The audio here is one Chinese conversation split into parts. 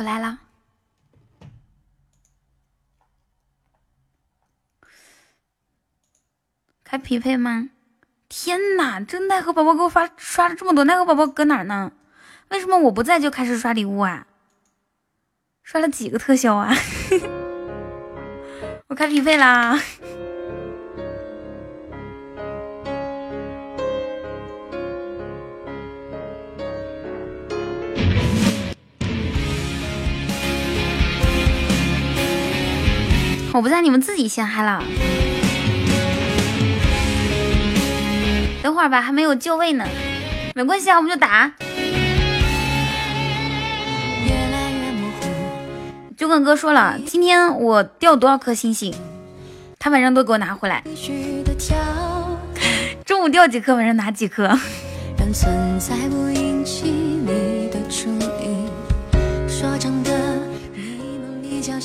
我来了。开匹配吗？天哪！这奈何宝宝给我发刷了这么多，奈何宝宝搁哪儿呢？为什么我不在就开始刷礼物啊？刷了几个特效啊？我开匹配啦！我不在，你们自己先嗨了。等会儿吧，还没有就位呢，没关系啊，我们就打。九滚哥说了，今天我掉多少颗星星，他晚上都给我拿回来。中午掉几颗，晚上拿几颗。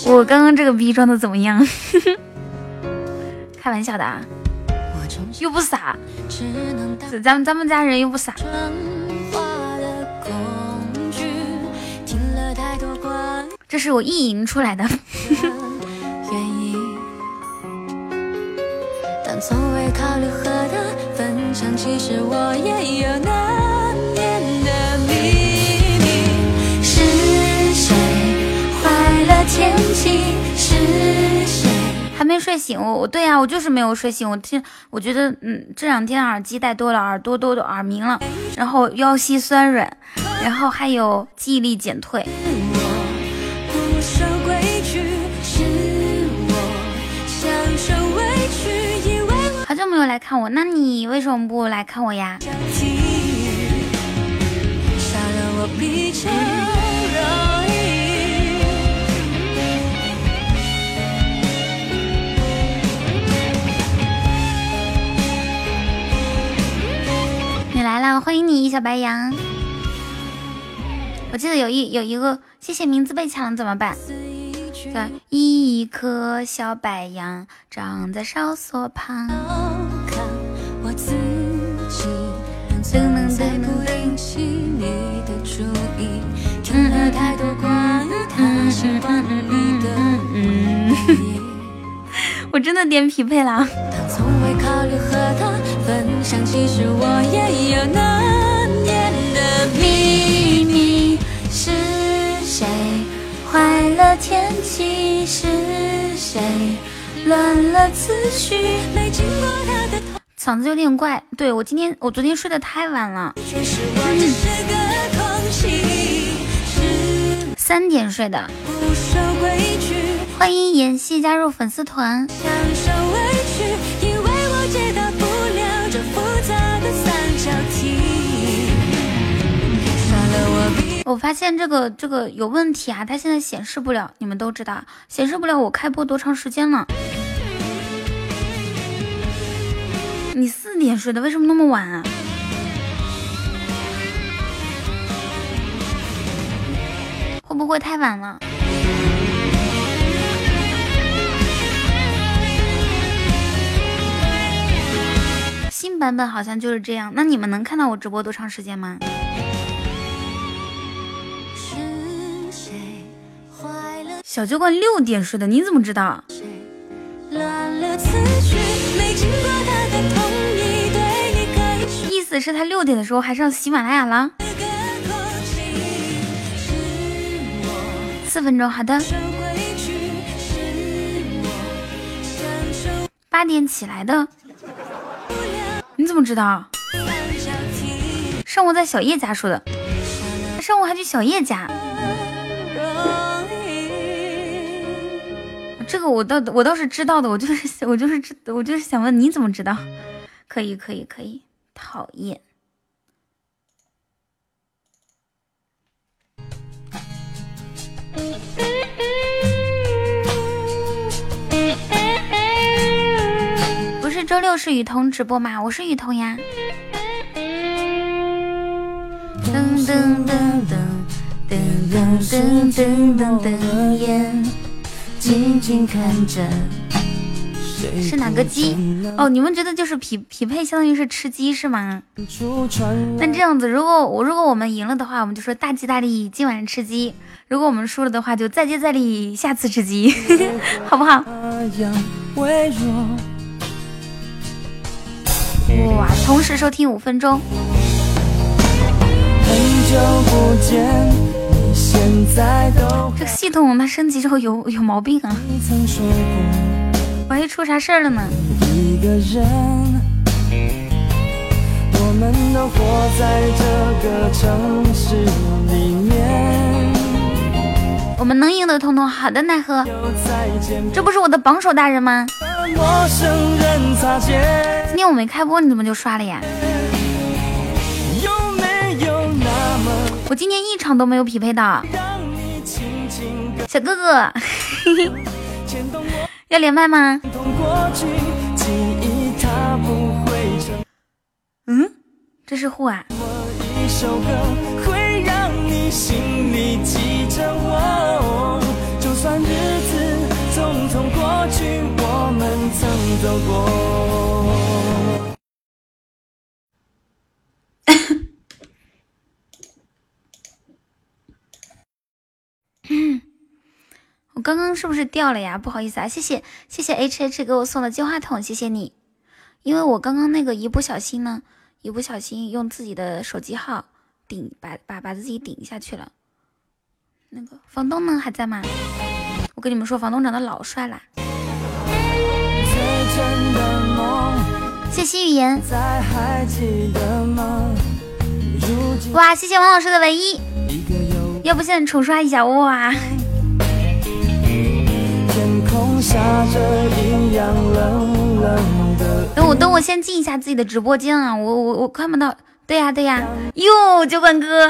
我刚刚这个逼装的怎么样？开玩笑的啊，又不傻，咱们咱们家人又不傻。这是我意淫出来的。天睡醒，我我对呀，我就是没有睡醒。我听，我觉得嗯，这两天耳机戴多了，耳朵都耳鸣了，然后腰膝酸软，然后还有记忆力减退。好久没有来看我，那你为什么不来看我呀？来了，欢迎你，小白羊。我记得有一有一个，谢谢名字被抢了怎么办？对，一颗小白杨长在哨所旁。我真的点匹配了。考虑和他分享，其实我也有难言的秘密。是谁坏了天气？是谁乱了次序？没经过他的嗓子有点怪，对我今天我昨天睡得太晚了，三点睡的。欢迎妍希加入粉丝团。享受解答不了这复杂的三角题我发现这个这个有问题啊，它现在显示不了，你们都知道，显示不了我开播多长时间了。你四点睡的，为什么那么晚啊？会不会太晚了？版本好像就是这样，那你们能看到我直播多长时间吗？小酒馆六点睡的，你怎么知道？意思是，他六点的时候还上喜马拉雅了。四分钟，好的。八点起来的。你怎么知道？上午在小叶家说的，上午还去小叶家。这个我倒我倒是知道的，我就是我就是知我就是想问你怎么知道？可以可以可以，讨厌。周六是雨桐直播吗？我是雨桐呀。噔噔噔噔噔噔噔噔噔噔，眼静静看着是哪个鸡？哦，你们觉得就是匹匹配，相当于是吃鸡是吗？那这样子，如果我如果我们赢了的话，我们就说大吉大利，今晚吃鸡；如果我们输了的话，就再接再厉，下次吃鸡，好不好？哇，同时收听五分钟。这个系统它升级之后有有毛病啊！万一出啥事儿了呢？我们能赢的，彤彤。好的，奈何？这不是我的榜首大人吗？今天我没开播，你怎么就刷了呀？我今天一场都没有匹配到，小哥哥，要连麦吗？嗯，这是户啊。着我，就算日子匆匆过去，我们曾走过 我刚刚是不是掉了呀？不好意思啊，谢谢谢谢 H H 给我送的金话筒，谢谢你。因为我刚刚那个一不小心呢，一不小心用自己的手机号顶把把把自己顶下去了。那个房东呢还在吗？我跟你们说，房东长得老帅啦。谢谢预言。哇，谢谢王老师的唯一。要不现在重刷一下哇？等我等我先进一下自己的直播间啊！我我我看不到。对呀对呀。哟，酒馆哥。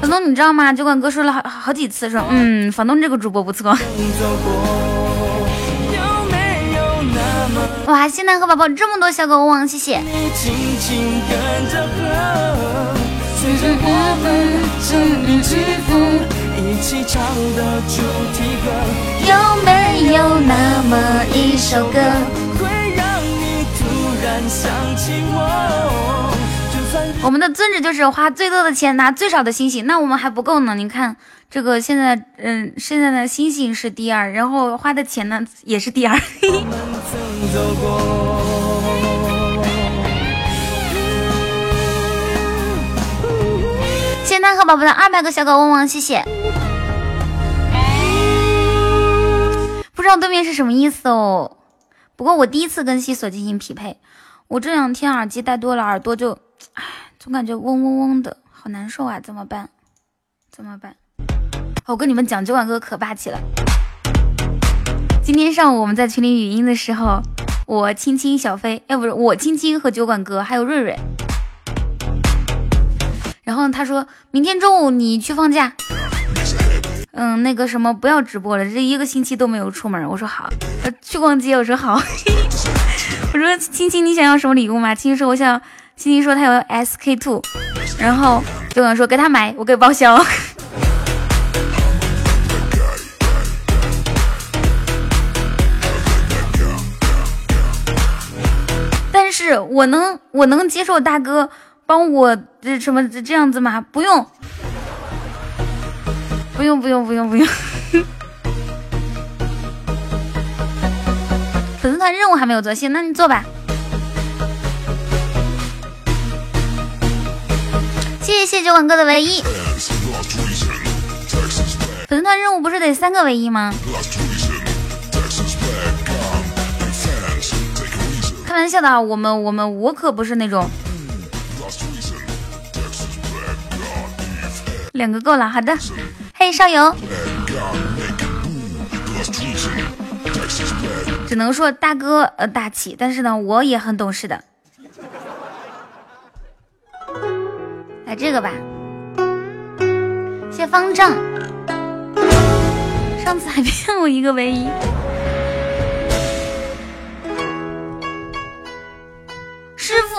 房东，你知道吗？酒馆哥说了好好几次，说嗯，房东这个主播不错。哇，谢奈何宝宝这么多小狗汪，谢谢。有没有那么一首歌？会让你突然想起我我们的宗旨就是花最多的钱拿最少的星星，那我们还不够呢。你看这个现在，嗯，现在的星星是第二，然后花的钱呢也是第二。谢谢奈何宝宝的二百个小狗汪汪，谢谢。不知道对面是什么意思哦。不过我第一次跟西索进行匹配。我这两天耳机戴多了，耳朵就，唉，总感觉嗡嗡嗡的，好难受啊！怎么办？怎么办？我跟你们讲，酒馆哥可霸气了。今天上午我们在群里语音的时候，我青青、小飞，哎，不是我青青和酒馆哥还有瑞瑞。然后他说明天中午你去放假，嗯，那个什么不要直播了，这一个星期都没有出门。我说好，去逛街。我说好。我说青青，你想要什么礼物吗？青青说，我想。青青说他有 SK two，然后就跟说给他买，我给报销。但是我能，我能接受大哥帮我这什么这样子吗？不用，不用，不用，不用，不用。粉丝团任务还没有做，行，那你做吧。谢谢酒馆哥的唯一。粉丝团任务不是得三个唯一吗？开玩笑的啊，我们我们我可不是那种。两个够了，好的。嘿，少游。只能说大哥呃大气，但是呢，我也很懂事的。来这个吧，谢方丈。上次还骗我一个唯一。师傅，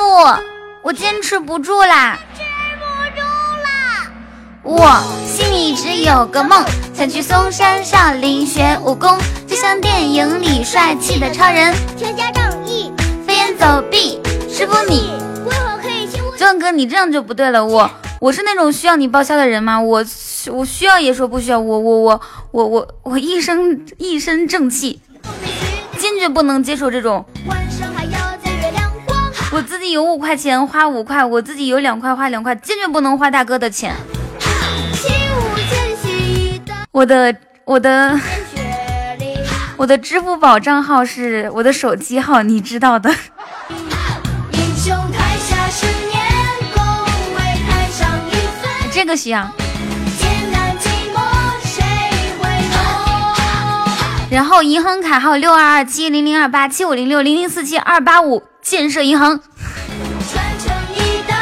我坚持不住啦！持不住啦！我心里一直有个梦，想去嵩山少林学武功，就像电影里帅气的超人，全家仗义，飞檐走壁。师傅你，为何可以轻九哥你这样就不对了，我我是那种需要你报销的人吗？我我需要也说不需要，我我我我我我一身一身正气，坚决不能接受这种。我自己有五块钱花五块，我自己有两块花两块，坚决不能花大哥的钱。我的我的。我的支付宝账号是我的手机号，你知道的。个需要。然后银行卡号六二二七零零二八七五零六零零四七二八五建设银行，传承一代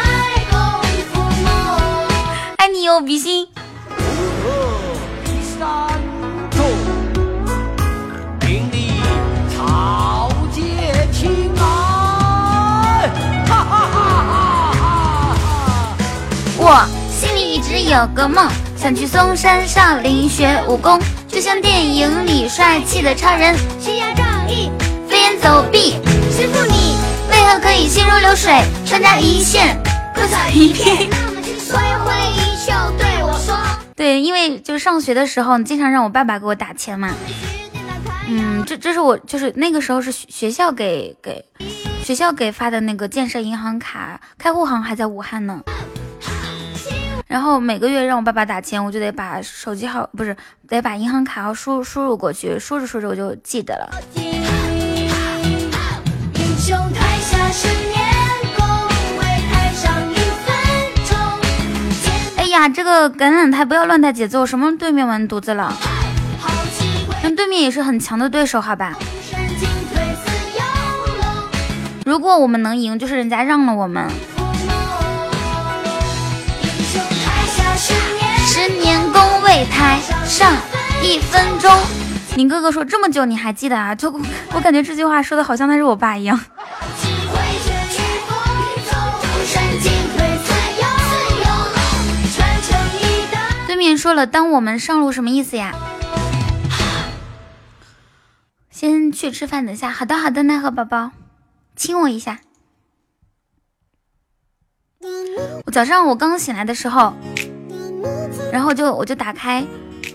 功夫梦。爱你哟，比心。心里一直有个梦，想去嵩山少林学武功，就像电影里帅气的超人，欺压仗义，飞檐走壁。师傅你为何可以心如流水，穿插一线，多彩一片，那么轻所有回忆就对我说。对，因为就上学的时候，你经常让我爸爸给我打钱嘛。嗯，这这是我就是那个时候是学学校给给学校给发的那个建设银行卡，开户行还在武汉呢。然后每个月让我爸爸打钱，我就得把手机号不是得把银行卡号输输入过去，说着说着我就记得了。哎呀，这个橄榄台不要乱带节奏，什么对面完犊子了？好机会，但对面也是很强的对手，好吧？如果我们能赢，就是人家让了我们。年功为台上一分钟。你哥哥说这么久你还记得啊？就 我感觉这句话说的好像他是我爸一样。对面说了，当我们上路什么意思呀？先去吃饭，等下。好的，好的，奈何宝宝，亲我一下。我早上我刚醒来的时候，然后就我就打开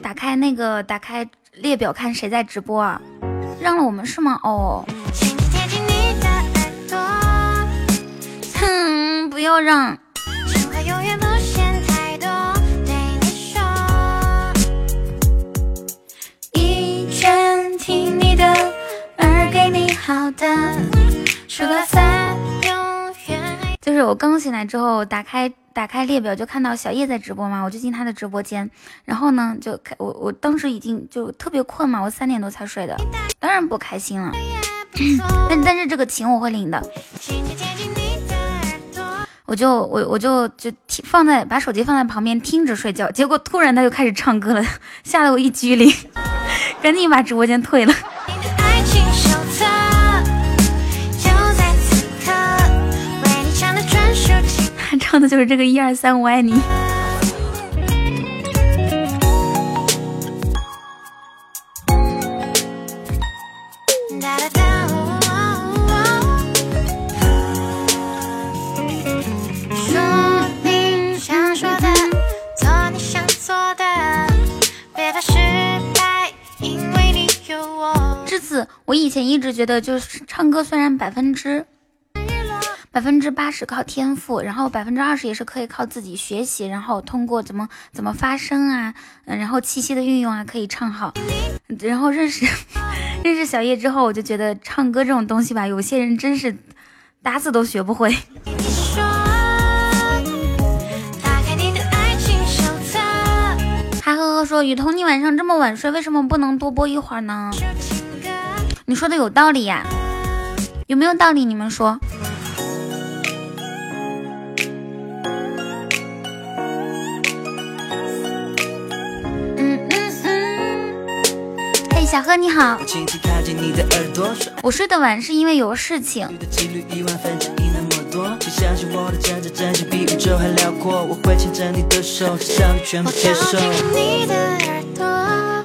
打开那个打开列表看谁在直播啊？让了我们是吗？哦，请你贴近你的耳朵，哼，不要让。情话永远不嫌太多，对你说。一拳听你的，耳给你好的，说了三。就是我刚醒来之后，打开打开列表就看到小叶在直播嘛，我就进他的直播间，然后呢就开我我当时已经就特别困嘛，我三点多才睡的，当然不开心了。但但是这个情我会领的，我就我我就就听放在把手机放在旁边听着睡觉，结果突然他就开始唱歌了，吓得我一激灵，赶紧把直播间退了。唱的就是这个一二三我爱你。说你想说的，做你想做的，别怕失败，因为你有我。至此，我以前一直觉得，就是唱歌虽然百分之百分之八十靠天赋，然后百分之二十也是可以靠自己学习，然后通过怎么怎么发声啊，嗯，然后气息的运用啊，可以唱好。然后认识 认识小叶之后，我就觉得唱歌这种东西吧，有些人真是打死都学不会。你说，打开你的爱情手册，哈呵呵说，雨桐，你晚上这么晚睡，为什么不能多播一会儿呢？你说的有道理呀，有没有道理？你们说？小贺你好，我睡得晚是因为有事情。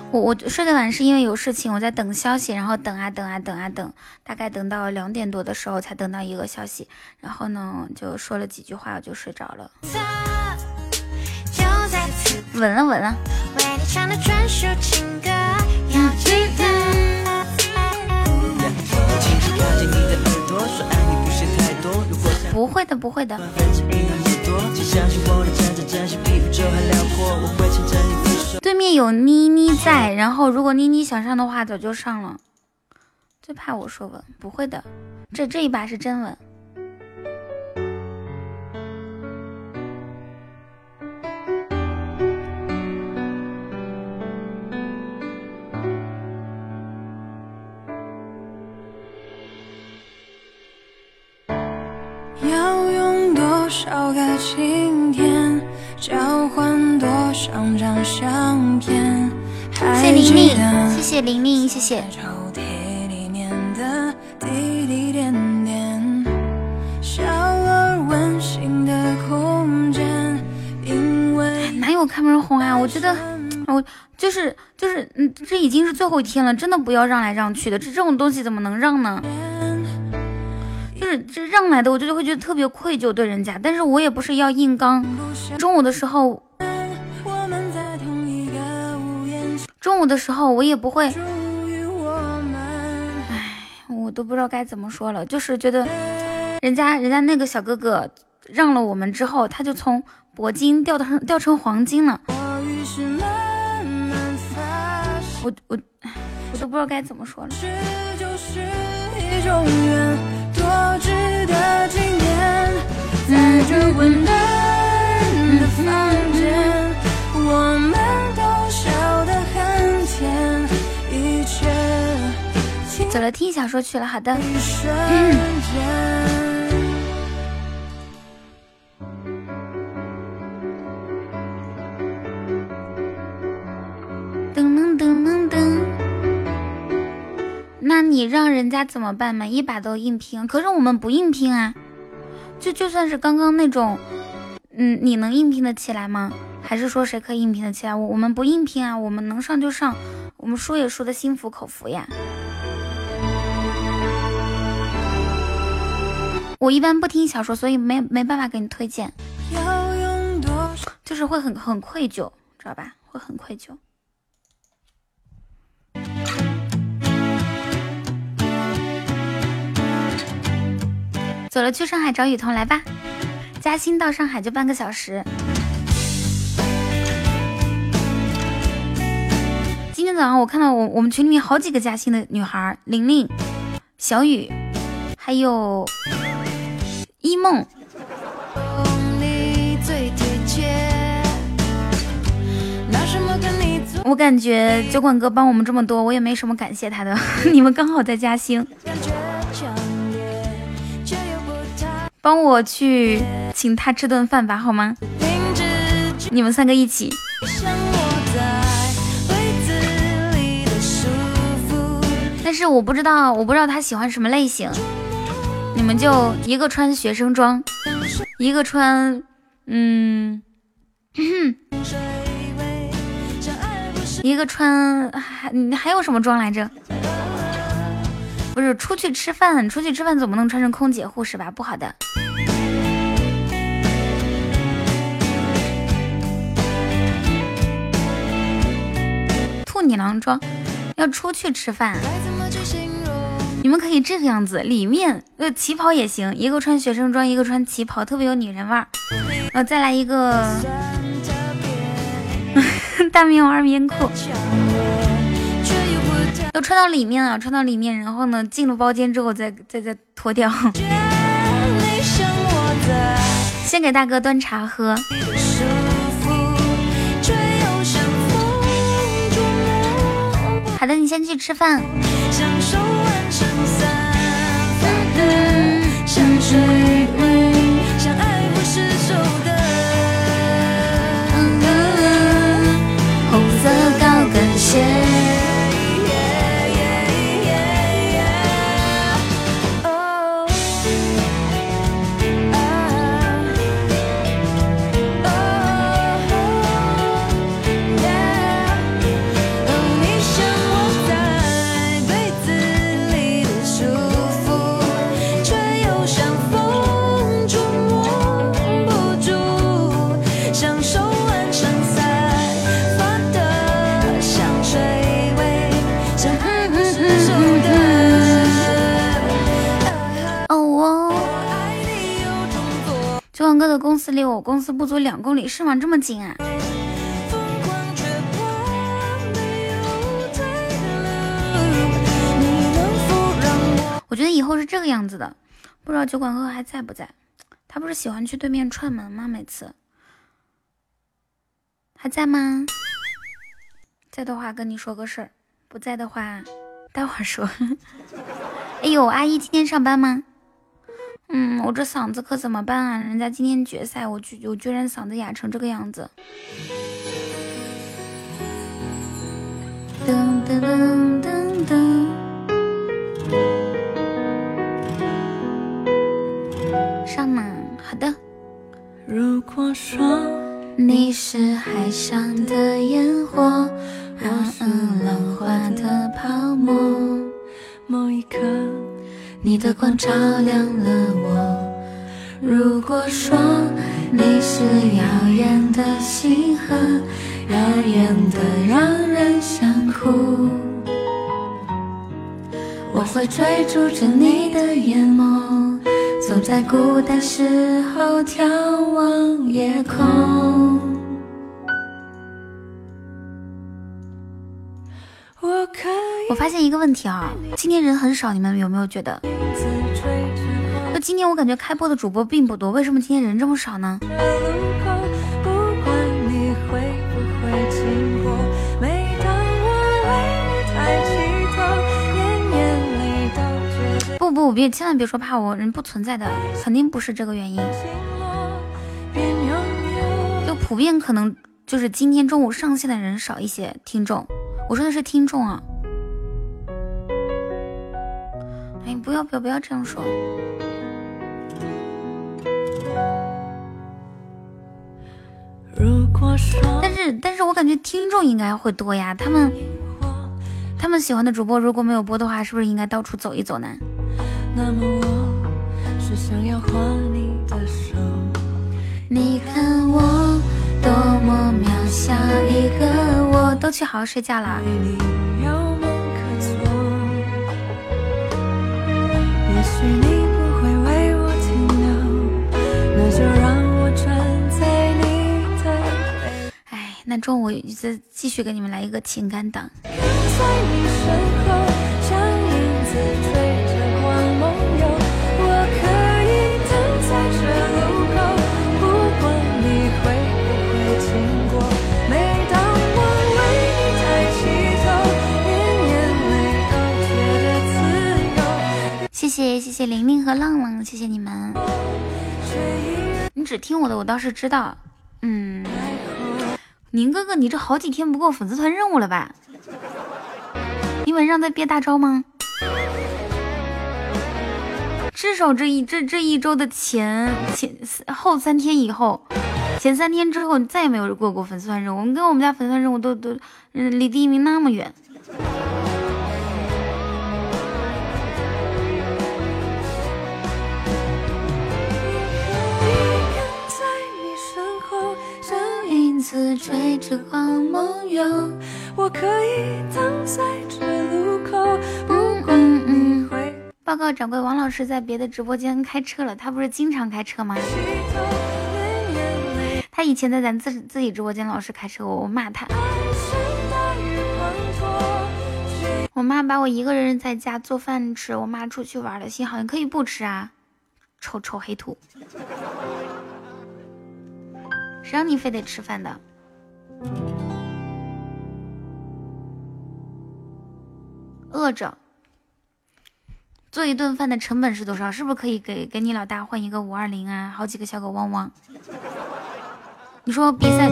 我我睡得晚是因为有事情，我在等消息，然后等啊等啊等啊等，大概等到两点多的时候才等到一个消息，然后呢就说了几句话，我就睡着了。稳了稳了。不会的不会的。对面有妮妮在，然后如果妮妮想上的话，早就上了。最怕我说稳，不会的，这这一把是真稳。多少个晴天交换多少张相片？谢谢玲玲，谢谢玲玲，谢谢。抽屉里面的滴滴点点，小而温馨的空间，因为哪有开门红啊？我觉得，我就是就是，嗯，这已经是最后一天了，真的不要让来让去的，这这种东西怎么能让呢？就是这让来的，我就会觉得特别愧疚对人家，但是我也不是要硬刚。中午的时候，中午的时候我也不会，属于我都不知道该怎么说了，就是觉得人家人家那个小哥哥让了我们之后，他就从铂金掉成掉成黄金了。我我我都不知道该怎么说了。这就是一种缘，多值得纪念。在这温暖的房间，我们都笑得很甜，一切走了，听小说去了。好的，噔噔噔噔。那你让人家怎么办嘛？一把都硬拼，可是我们不硬拼啊。就就算是刚刚那种，嗯，你能硬拼得起来吗？还是说谁可以硬拼得起来？我我们不硬拼啊，我们能上就上，我们输也输的心服口服呀。我一般不听小说，所以没没办法给你推荐？就是会很很愧疚，知道吧？会很愧疚。走了，去上海找雨桐来吧。嘉兴到上海就半个小时。今天早上我看到我我们群里面好几个嘉兴的女孩，玲玲、小雨，还有一梦。我感觉酒馆哥帮我们这么多，我也没什么感谢他的。你们刚好在嘉兴，帮我去请他吃顿饭吧，好吗？你们三个一起。但是我不知道，我不知道他喜欢什么类型。你们就一个穿学生装，一个穿，嗯，一个穿还还有什么装来着？不是出去吃饭，出去吃饭总不能穿成空姐护士吧？不好的。兔女郎装，要出去吃饭。你们可以这个样子，里面呃旗袍也行，一个穿学生装，一个穿旗袍，特别有女人味儿。呃，再来一个 大棉袄二棉裤，都穿到里面了，穿到里面，然后呢，进了包间之后再再再脱掉。先给大哥端茶喝，好的，你先去吃饭。享受我公司不足两公里，是吗？这么近啊？我觉得以后是这个样子的，不知道酒馆哥还在不在？他不是喜欢去对面串门吗？每次还在吗？在的话跟你说个事儿，不在的话待会儿说。哎呦，阿姨今天上班吗？嗯，我这嗓子可怎么办啊？人家今天决赛，我居我居然嗓子哑成这个样子。噔噔噔噔噔。上嘛？好的。如果说你是海上的烟火，我是浪花的泡沫，某一刻。你的光照亮了我。如果说你是遥远的星河，遥远的让人想哭，我会追逐着你的眼眸，总在孤单时候眺望夜空。我发现一个问题啊，今天人很少，你们有没有觉得？那今天我感觉开播的主播并不多，为什么今天人这么少呢？不不，别千万别说怕我，人不存在的，肯定不是这个原因，就普遍可能就是今天中午上线的人少一些，听众，我说的是听众啊。哎，不要不要不要这样说。但是但是我感觉听众应该会多呀，他们他们喜欢的主播如果没有播的话，是不是应该到处走一走呢？你看我多么渺小一个，我都去好好睡觉了。哎，那中午再继续给你们来一个情感档。谢谢谢玲玲和浪浪，谢谢你们。你只听我的，我倒是知道。嗯，宁哥哥，你这好几天不过粉丝团任务了吧？你晚上在憋大招吗？至少这一这这一周的前前后三天以后，前三天之后，你再也没有过过粉丝团任务。我们跟我们家粉丝团任务都都离第一名那么远。追着光梦游，我可以等在这路口，不管你会。报告掌柜，王老师在别的直播间开车了。他不是经常开车吗？他以前在咱自自己直播间老是开车，我我骂他。我妈把我一个人在家做饭吃，我妈出去玩了。幸好你可以不吃啊，臭臭黑兔。谁让你非得吃饭的？饿着，做一顿饭的成本是多少？是不是可以给给你老大换一个五二零啊？好几个小狗汪汪。你说比赛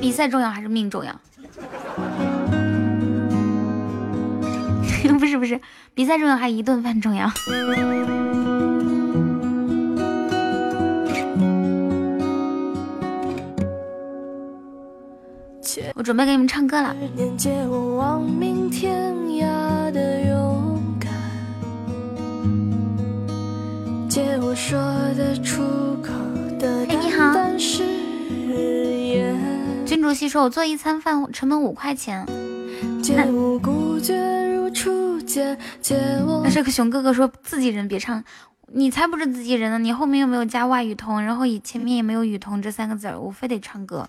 比赛重要还是命重要？不是不是，比赛重要还是一顿饭重要？我准备给你们唱歌了。哎，你好。君主席说：“我做一餐饭成本五块钱。”那这个熊哥哥说自己人别唱，你才不是自己人呢！你后面又没有加外语通，然后以前面也没有雨桐这三个字儿，我非得唱歌。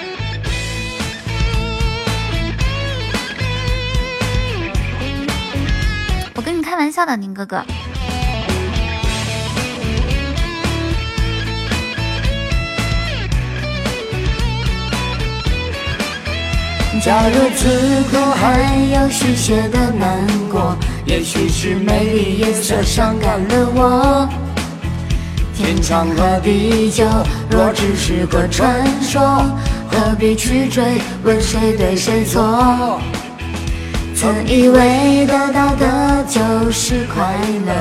玩笑的，宁哥哥。假如此刻还有续写的难过，也许是美丽颜色伤感了我。天长和地久，若只是个传说，何必去追问谁对谁错？曾以为得到的就是快乐，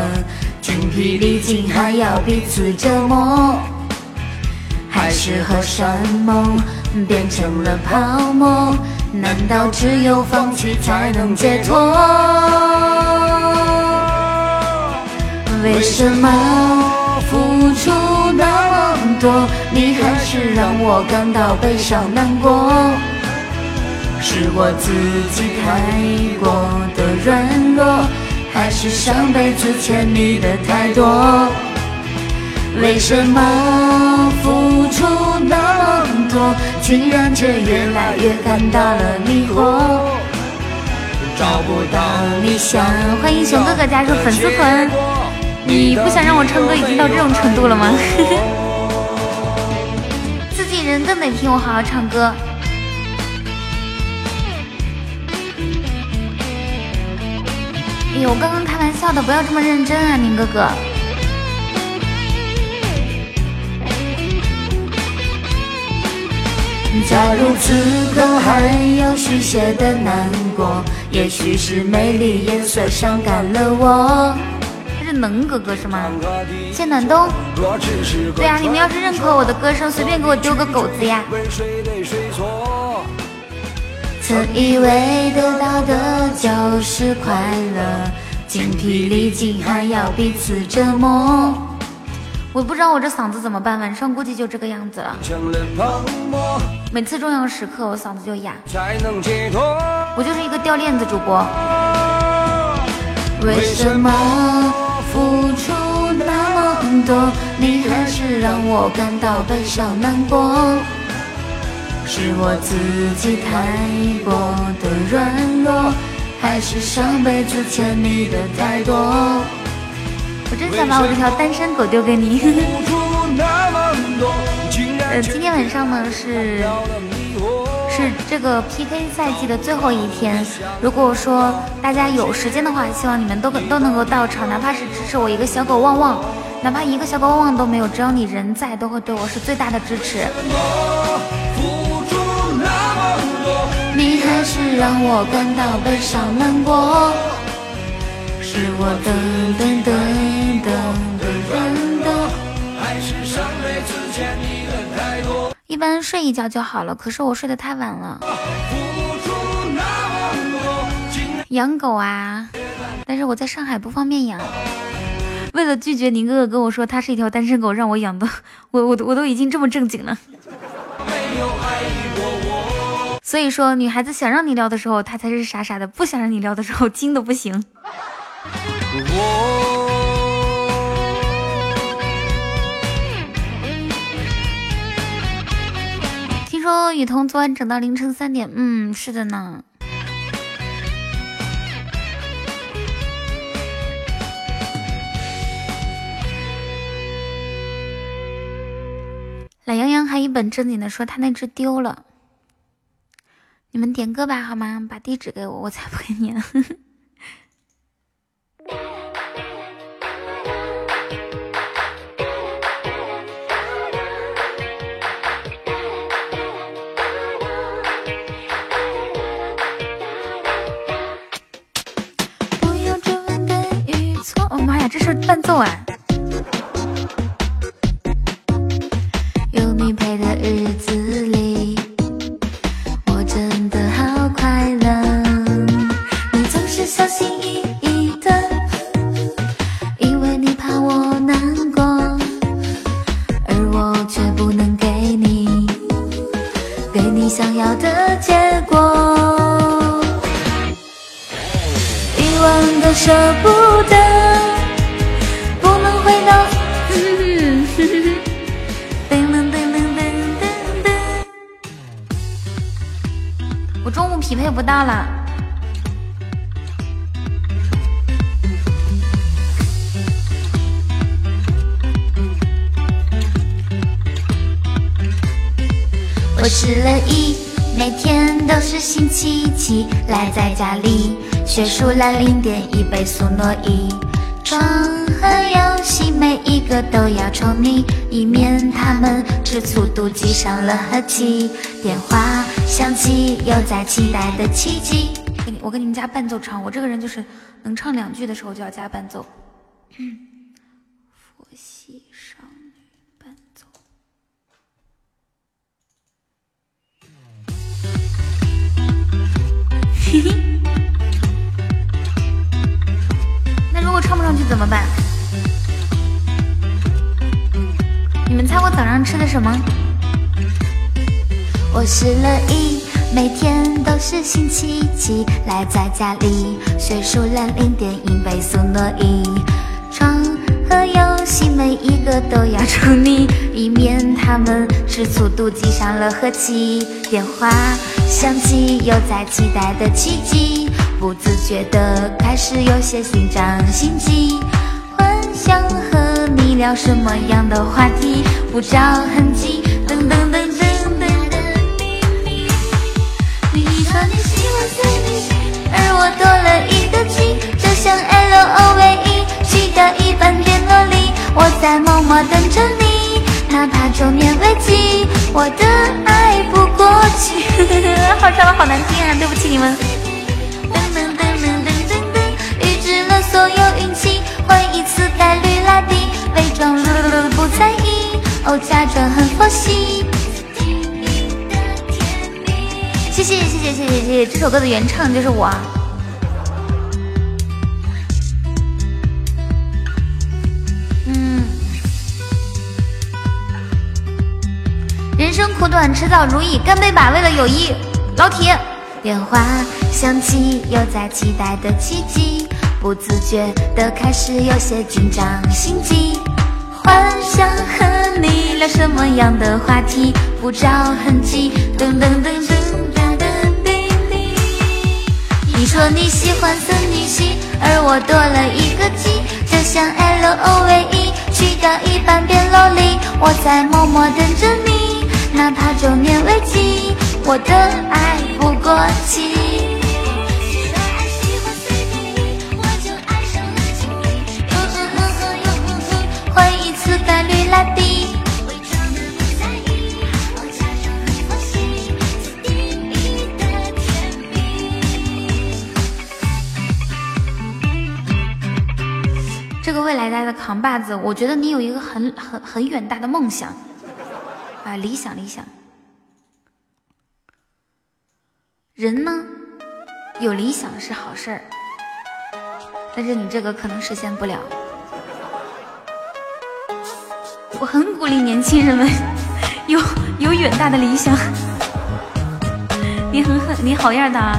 精疲力尽还要彼此折磨，还是和山盟变成了泡沫？难道只有放弃才能解脱？为什么付出那么多，你还是让我感到悲伤难过？是我自己太过的软弱，还是上辈子欠你的太多？为什么付出那么多，竟然却越来越感到了迷惑？找不到你想欢迎熊哥哥加入粉丝团，你不想让我唱歌已经到这种程度了吗？自己人更得听我好好唱歌。哎呦，我刚刚开玩笑的，不要这么认真啊，宁哥哥。假如此刻还有续写的难过，也许是美丽颜色伤感了我。他是能哥哥是吗？谢暖冬。对啊，你们要是认可我的歌声，随便给我丢个狗子呀。曾以为得到的就是快乐，精疲力尽还要彼此折磨。我不知道我这嗓子怎么办，晚上估计就这个样子了。每次重要时刻我嗓子就哑，我就是一个掉链子主播。为什么付出那么多，你还是让我感到悲伤难过？是我自己太过的软弱，还是上辈子欠你的太多？我真想把我这条单身狗丢给你。呃，今天晚上呢是是这个 PK 赛季的最后一天。如果说大家有时间的话，希望你们都都能够到场，哪怕是支持我一个小狗旺旺，哪怕一个小狗旺旺都没有，只要你人在，都会对我是最大的支持。你还是让我感到悲伤难过。是我等等等等的人的，还是上辈子欠你的太多？一般睡一觉就好了，可是我睡得太晚了。养狗啊，但是我在上海不方便养。为了拒绝宁哥哥跟我说他是一条单身狗，让我养的，我我我都已经这么正经了。没有爱所以说，女孩子想让你撩的时候，她才是傻傻的；不想让你撩的时候，精的不行。听说雨桐昨晚整到凌晨三点，嗯，是的呢。懒羊羊还一本正经的说他那只丢了，你们点歌吧好吗？把地址给我，我才不给你。不要追问对与错。哦妈呀，这是伴奏啊！家里学数懒零点一倍速挪移。床和游戏每一个都要宠你，以免他们吃醋妒忌伤了和气。电话响起，又在期待的奇迹。给你，我给你们加伴奏唱，我这个人就是能唱两句的时候就要加伴奏。佛星期七，赖在家里学数懒零点一倍速挪移。床和游戏每一个都要宠你，以免他们吃醋妒忌伤了和气。电话响起，又在期待的奇迹，不自觉的开始有些心张心悸。幻想和你聊什么样的话题，不着痕迹。而我多了一个 G，就像 L O V E，去掉一半变萝莉，我在默默等着你，哪怕中年危机，我的爱不过期。好唱的好难听啊，对不起你们。噔噔噔噔噔噔噔，预知了所有运气，换一次概率拉低，伪装不在意，哦，假装很佛系。谢谢谢谢谢谢谢谢，这首歌的原唱就是我。嗯，人生苦短，迟早如意，干杯吧，为了友谊，老铁。电话响起，又在期待的奇迹，不自觉的开始有些紧张心悸。幻想和你聊什么样的话题，不着痕迹。噔噔噔噔噔。说你喜欢森女系，而我多了一个 G，就像 L O V E，去掉一半变萝莉，我在默默等着你，哪怕中年危机，我的爱不过期。嗯嗯嗯嗯嗯嗯嗯，换一次概率拉低。未来家的扛把子，我觉得你有一个很很很远大的梦想啊，理想理想。人呢，有理想是好事儿，但是你这个可能实现不了。我很鼓励年轻人们 有有远大的理想。你很很你好样的啊！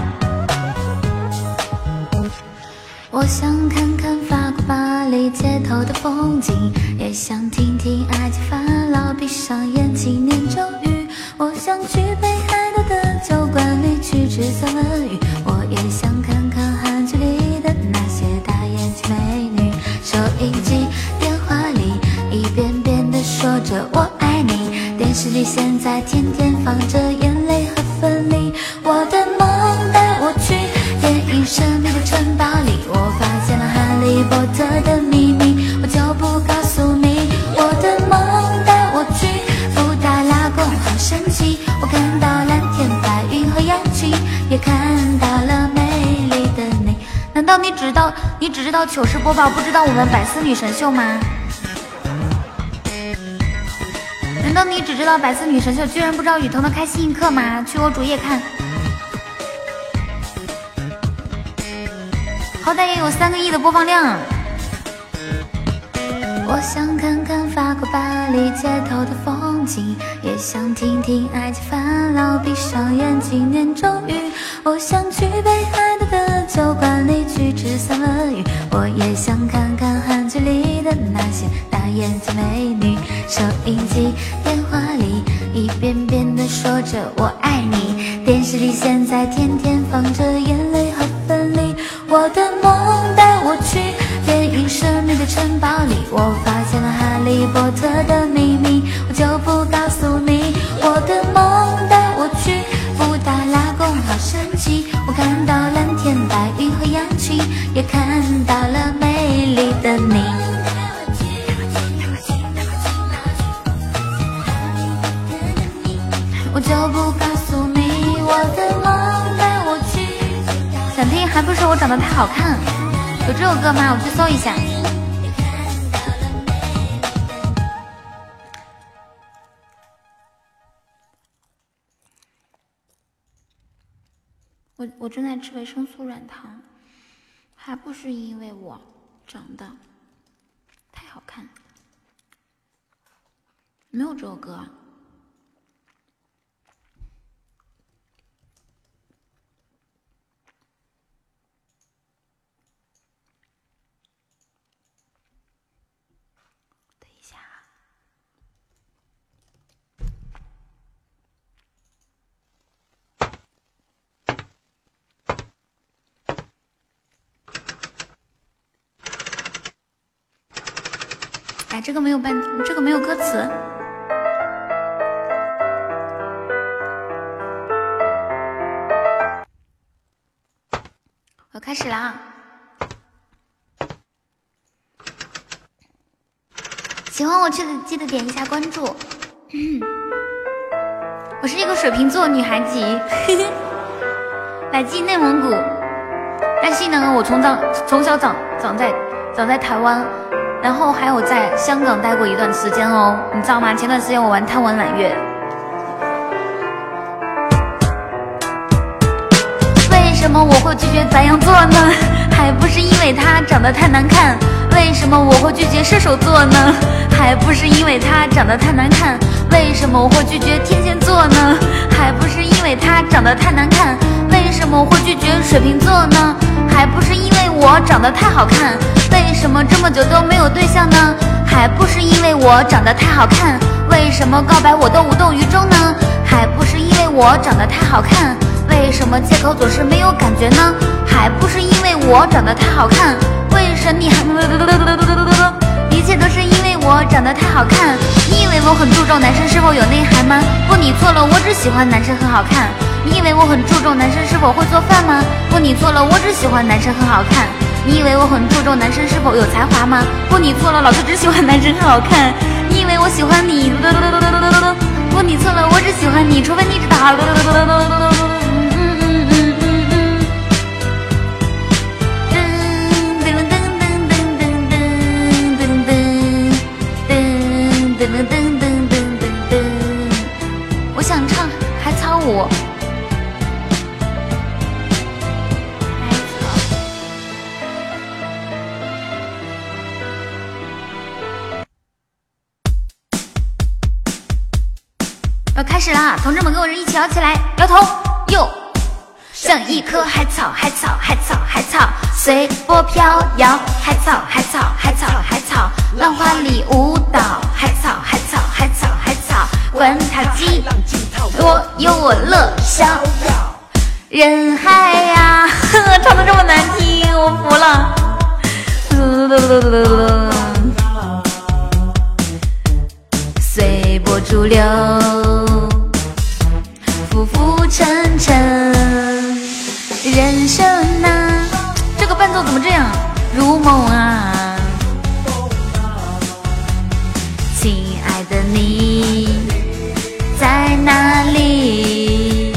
我想看看法国巴黎街头的风景，也想听听埃及法老闭上眼睛念咒语。我想去北海道的酒馆里去吃三文鱼，我也想看看韩剧里的那些大眼睛美女。收音机电话里一遍遍地说着我爱你，电视里现在天天放着眼泪和分离。我的梦带我去电影神秘你只知道你只知道糗事播报，不知道我们百思女神秀吗？难道你只知道百思女神秀，居然不知道雨桐的开心一刻吗？去我主页看，好歹也有三个亿的播放量。我想看看法国巴黎街头的风景，也想听听爱情烦恼。闭上眼睛念咒语，我想去北海道酒馆里去吃三文鱼。我也想看看韩剧里的那些大眼睛美女。收音机电话里一遍遍地说着我爱你，电视里现在天天放着眼泪和分离。我的梦带我去电影神秘的城堡里，我发现了哈利波特的秘密，我就不告诉你。我的梦长得太好看？有这首歌吗？我去搜一下。我我正在吃维生素软糖，还不是因为我长得太好看。没有这首歌。这个没有伴，这个没有歌词。我开始了啊！喜欢我记得记得点一下关注。我是一个水瓶座女孩子，来自内蒙古。但是呢，我从长从小长长在长在台湾，然后还有在香港待过一段时间哦，你知道吗？前段时间我玩贪玩揽月。为什么我会拒绝白羊座呢？还不是因为他长得太难看。为什么我会拒绝射手座呢？还不是因为他长得太难看。为什么我会拒绝天蝎座呢？还不是因为他长得太难看。为什么我会拒绝水瓶座呢？还不是因为我长得太好看。为什么这么久都没有对象呢？还不是因为我长得太好看。为什么告白我都无动于衷呢？还不是因为我长得太好看。为什么借口总是没有感觉呢？还不是因为我长得太好看。为什么你还？一切都是因为我长得太好看。你以为我很注重男生是否有内涵吗？不，你错了，我只喜欢男生很好看。你以为我很注重男生是否会做饭吗？不，你错了，我只喜欢男生很好看。你以为我很注重男生是否有才华吗？不，你错了，老子只喜欢男生很好看。你以为我喜欢你？不，你错了，我只喜欢你，除非你知道。噔噔噔噔噔噔噔，我想唱海草舞。同志们，跟我一起摇起来，摇头，哟，像一棵海草，海草，海草，海草，随波飘摇，海草，海草，海草，海草，浪花里舞蹈，海草，海草，海草，海草，管它几多，有我乐逍遥。人海呀，唱的这么难听，我服了。随波逐流，浮沉沉，人生啊，这个伴奏怎么这样？如梦啊，亲爱的你在哪里？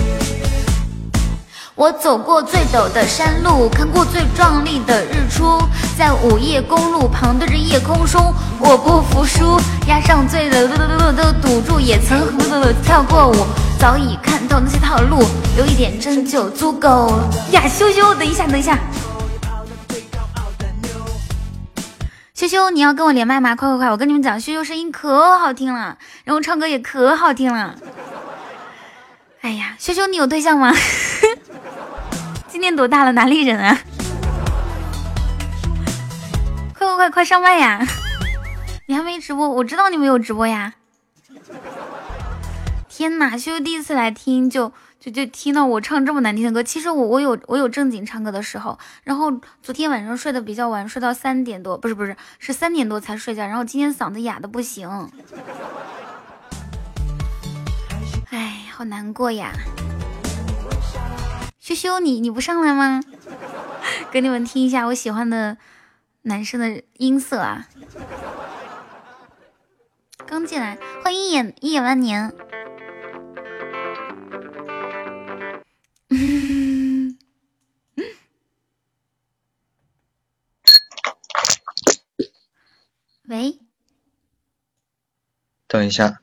我走过最陡的山路，看过最壮丽的日出，在午夜公路旁对着夜空说我不服输，押上最的的赌注，也曾跳过舞，早已看透那些套路，有一点真就足够呀！羞羞，等一下，等一下，羞羞，你要跟我连麦吗？快快快！我跟你们讲，羞羞声音可好听了，然后唱歌也可好听了。哎呀，羞羞，你有对象吗？今年多大了？哪里人啊？快快快快上麦呀！你还没直播？我知道你没有直播呀。天哪，修第一次来听就就就听到我唱这么难听的歌。其实我我有我有正经唱歌的时候，然后昨天晚上睡得比较晚，睡到三点多，不是不是是三点多才睡觉。然后今天嗓子哑的不行，哎，好难过呀。羞羞，你你不上来吗？给你们听一下我喜欢的男生的音色啊！刚进来，欢迎一眼一眼万年。喂，等一下。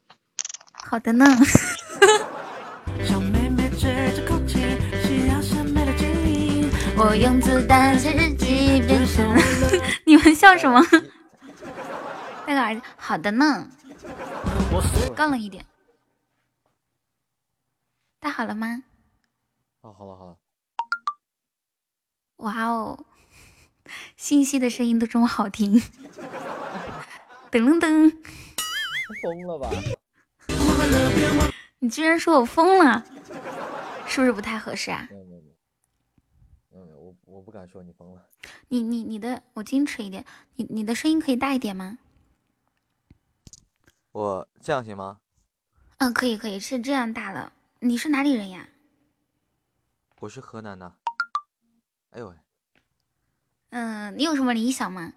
好的呢。我用子弹写日记，变 成你们笑什么？戴个耳机，好的呢。高冷一点。戴好了吗？哦，好了好了。哇哦，信息的声音都这么好听。噔噔噔。疯了吧？你居然说我疯了，是不是不太合适啊？我不敢说你疯了。你你你的，我矜持一点。你你的声音可以大一点吗？我这样行吗？嗯，可以可以，是这样大了。你是哪里人呀？我是河南的。哎呦喂。嗯，你有什么理想吗？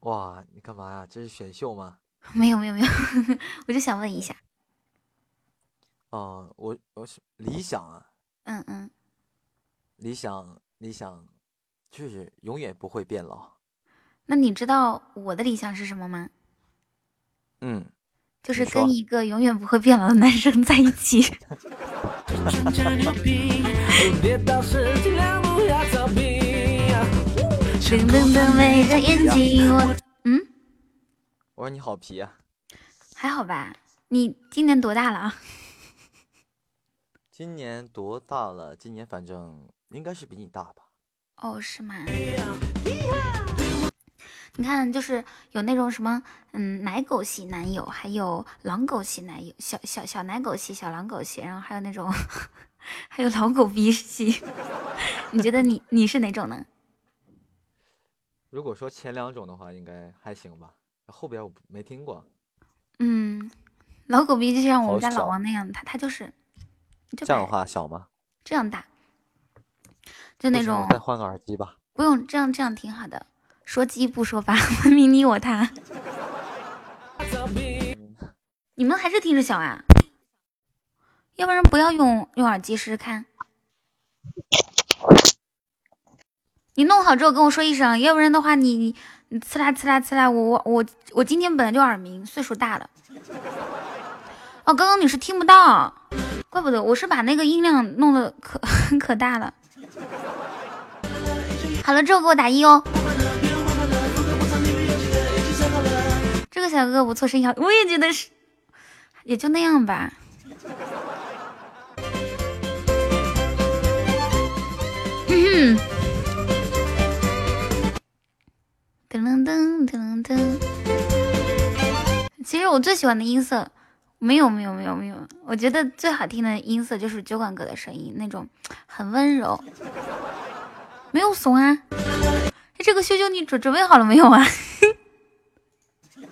哇，你干嘛呀？这是选秀吗？没有没有没有，我就想问一下。哦，我我是理想啊。嗯嗯。理想。理想就是永远不会变老。那你知道我的理想是什么吗？嗯，就是跟一个永远不会变老的男生在一起。噔噔噔，围着眼睛，我嗯，我说你好皮啊。还好吧？你今年多大了啊？今年多大了？今年反正。应该是比你大吧？哦，是吗？你看，就是有那种什么，嗯，奶狗系男友，还有狼狗系男友，小小小奶狗系、小狼狗系，然后还有那种，还有老狗逼系。你觉得你你是哪种呢？如果说前两种的话，应该还行吧。后边我没听过。嗯，老狗逼就像我们家老王那样，他他就是。这样的话小吗？这样大。就那种，再换个耳机吧。不用，这样这样挺好的。说鸡不说八，文明你我他。你们还是听着小啊？要不然不要用用耳机试试看。你弄好之后跟我说一声，要不然的话你你你呲啦呲啦呲啦，我我我我今天本来就耳鸣，岁数大了。哦，刚刚你是听不到，怪不得我是把那个音量弄的可 可大了。好了之后给我打一哦。这个小哥哥不错，声音好，我也觉得是，也就那样吧。噔噔噔噔噔。其实我最喜欢的音色，没有没有没有没有，我觉得最好听的音色就是酒馆哥的声音，那种很温柔。没有怂啊！这个羞羞，你准准备好了没有啊？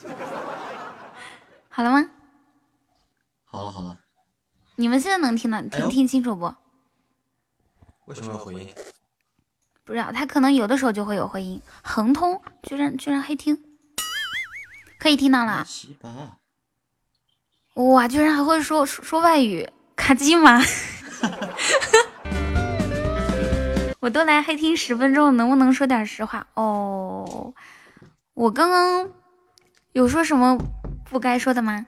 好了吗？好了好了。你们现在能听到听听清楚不？为什么有回音？不知道，他可能有的时候就会有回音。恒通居然居然黑听，可以听到了。哇，居然还会说说外语，卡机吗？我都来黑听十分钟，能不能说点实话？哦，我刚刚有说什么不该说的吗？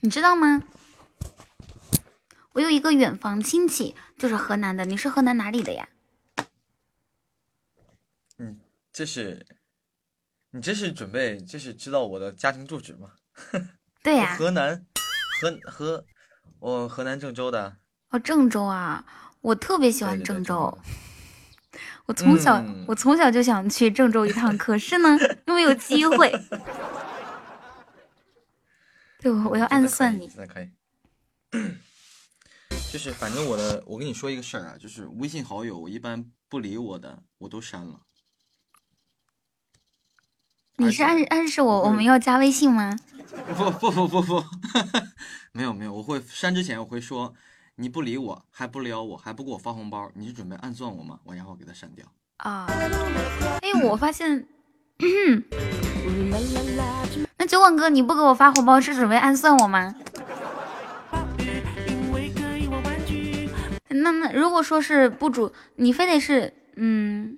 你知道吗？我有一个远房亲戚，就是河南的。你是河南哪里的呀？嗯，这是你这是准备这是知道我的家庭住址吗？对呀、河南，河河，我河南郑州的。哦，郑州啊，我特别喜欢郑郑州州。我从小、嗯我从小就想去郑州一趟，可是呢，又没有机会。对，我我要暗算你。那可以。就是反正我的，我跟你说一个事儿啊，就是微信好友，我一般不理我的，我都删了。你是暗暗示我我们要加微信吗？不不不不不，没有没有，我会删之前我会说，你不理我，还不撩我，还不给我发红包，你是准备暗算我吗？我然后给他删掉。啊，哎，我发现，那酒馆哥你不给我发红包是准备暗算我吗？那那如果说是不主，你非得是嗯，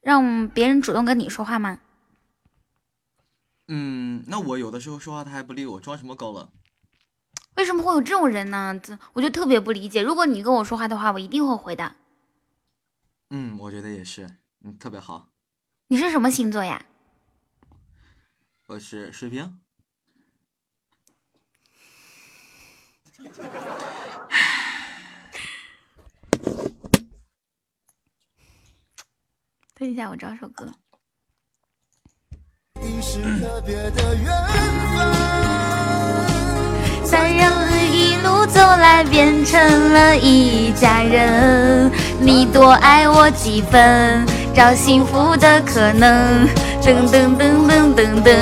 让别人主动跟你说话吗？嗯，那我有的时候说话他还不理我，装什么高冷？为什么会有这种人呢？这我就特别不理解。如果你跟我说话的话，我一定会回的。嗯，我觉得也是，嗯，特别好。你是什么星座呀？我是水瓶，等一下，我找首歌。三人一路走来，变成了一家人。你多爱我几分，找幸福的可能。噔噔噔噔噔噔。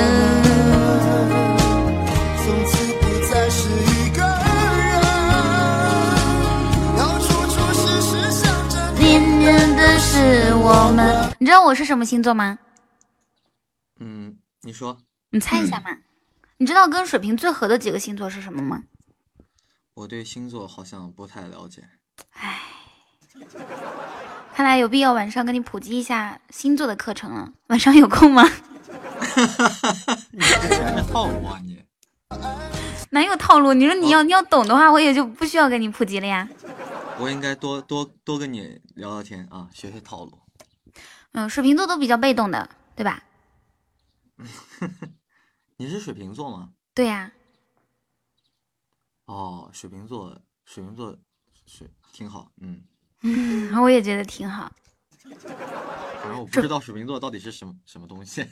从此不再是一个人，要处处时时想着恋人的是我们。你知道我是什么星座吗？嗯，你说，你猜一下嘛。你知道跟水瓶最合的几个星座是什么吗？我对星座好像不太了解。看来有必要晚上跟你普及一下星座的课程了。晚上有空吗？你这全是套路啊你！哪有套路？你说你要、你要懂的话，我也就不需要跟你普及了呀。我应该多多多跟你聊聊天啊，学学套路。嗯，水瓶座都比较被动的，对吧？你是水瓶座吗？对呀、哦，水瓶座，水瓶座水挺好，嗯。嗯，我也觉得挺好。反正我不知道水瓶座到底是什么什么东西，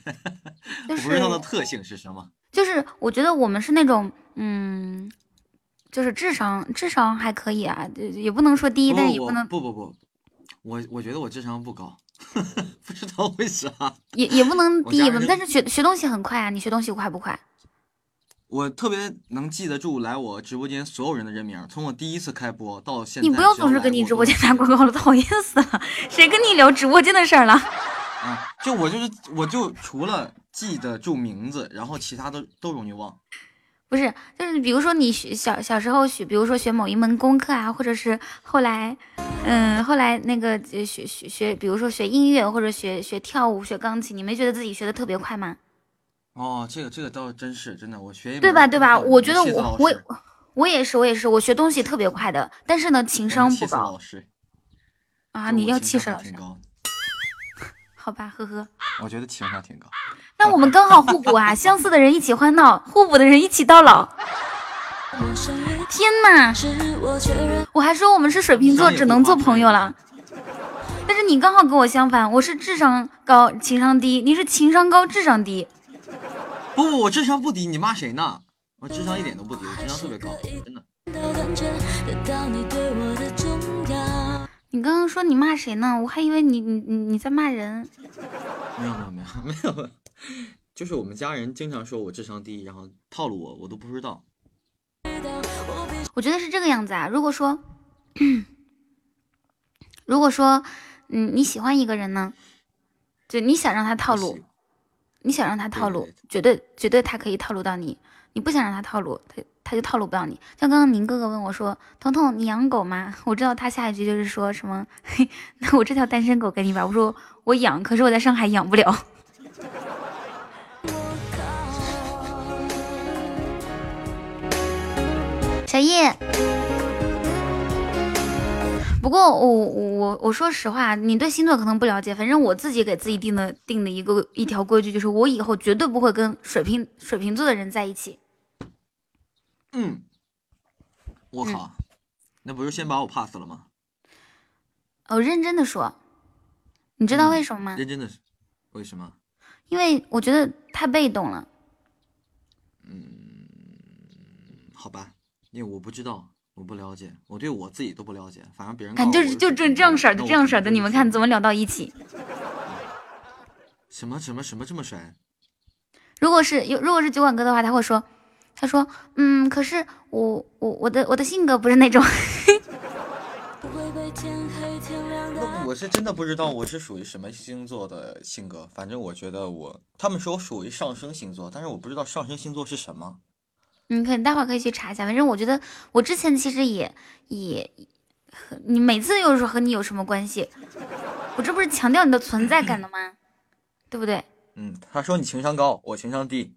就我不知道它的特性是什么。就是，我觉得我们是那种，嗯，就是智商智商还可以啊，就也不能说低，但是也不不能不不不，我我觉得我智商不高，不知道为啥。也也不能低，但是学学东西很快啊。你学东西快不快？我特别能记得住来我直播间所有人的人名，从我第一次开播到现在。你不要总是跟你直播间打广告了，讨厌死了！谁跟你聊直播间的事儿了？啊！就我就是我就除了记得住名字，然后其他的都容易忘。不是，就是比如说你学小小时候学，比如说学某一门功课啊，或者是后来，嗯，后来那个呃学学学，比如说学音乐或者学学跳舞、学钢琴，你没觉得自己学的特别快吗？哦，这个这个倒真是真的，我学一对吧？对吧？我觉得我我我也是，我也是，我学东西特别快的，但是呢，情商不高啊。你要气势老师，好吧，呵呵。我觉得情商挺高。那我们刚好互补啊，相似的人一起欢闹，互补的人一起到老。天哪！我还说我们是水瓶座，只能做朋友了。但是你刚好跟我相反，我是智商高，情商低，你是情商高，智商低。不不，我智商不低，你骂谁呢？我智商一点都不低，我智商特别高，真的。你刚刚说你骂谁呢？我还以为你你你你在骂人。没有没有没有没有没有，就是我们家人经常说我智商低，然后套路我，我都不知道。我觉得是这个样子啊。如果说，如果说，嗯，你喜欢一个人呢，就你想让他套路，你想让他套路对对，绝对绝对他可以套路到你。你不想让他套路，他他就套路不到你。像刚刚宁哥哥问我说：“彤彤，你养狗吗？” 我知道他下一句就是说什么，嘿，那我这条单身狗给你吧。我说我养，可是我在上海养不了。小叶，不过我我我我说实话，你对星座可能不了解，反正我自己给自己定的定的一个一条规矩，就是我以后绝对不会跟水瓶水瓶座的人在一起。嗯，我靠，那不是先把我 pass 了吗？我认真的说，你知道为什么吗？认真的是，为什么？因为我觉得太被动了。嗯好吧，因为我不知道，我不了解，我对我自己都不了解，反正别人看，就是就这这样式儿的，这样式儿的，你们看怎么聊到一起？什么什么什么这么帅？如果是有如果是酒馆哥的话，他会说，他说，嗯，可是我我我的我的性格不是那种，那我是真的不知道我是属于什么星座的性格，反正我觉得我，他们说我属于上升星座，但是我不知道上升星座是什么。你可以待会儿可以去查一下。反正我觉得我之前其实也也和你每次又说和你有什么关系，我这不是强调你的存在感的吗？对不对？嗯，他说你情商高，我情商低。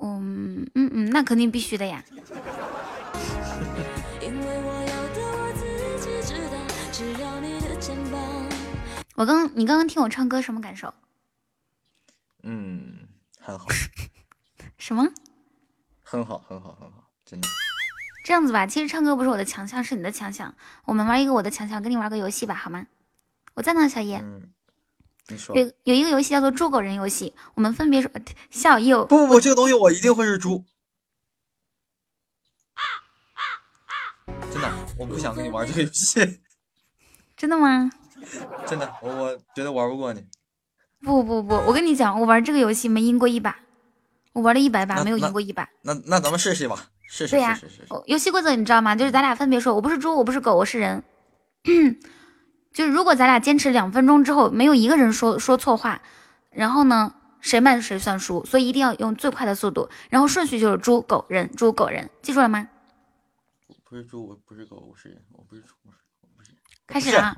嗯嗯嗯，那肯定必须的呀。我刚你刚刚听我唱歌什么感受？嗯，很好，什么？很好，很好，很好，真的。这样子吧，其实唱歌不是我的强项，是你的强项。我们玩一个我的强项，跟你玩个游戏吧，好吗？我在呢，小叶。嗯，你说。有有一个游戏叫做猪狗人游戏，我们分别说小右不不不，这个东西我一定会是猪。真的，我不想跟你玩这个游戏。真的吗？真的，我我觉得玩不过你。不不不，我跟你讲，我玩这个游戏没赢过一把，我玩了一百把没有赢过一把。那那咱们试试吧，试试对呀游戏规则你知道吗？就是咱俩分别说，我不是猪，我不是狗，我是人。就是如果咱俩坚持两分钟之后没有一个人说说错话，然后呢谁慢谁算输，所以一定要用最快的速度，然后顺序就是猪狗人猪狗人，记住了吗？不是猪，我不是狗，我是人，我不是猪，我是我不是。开始了啊！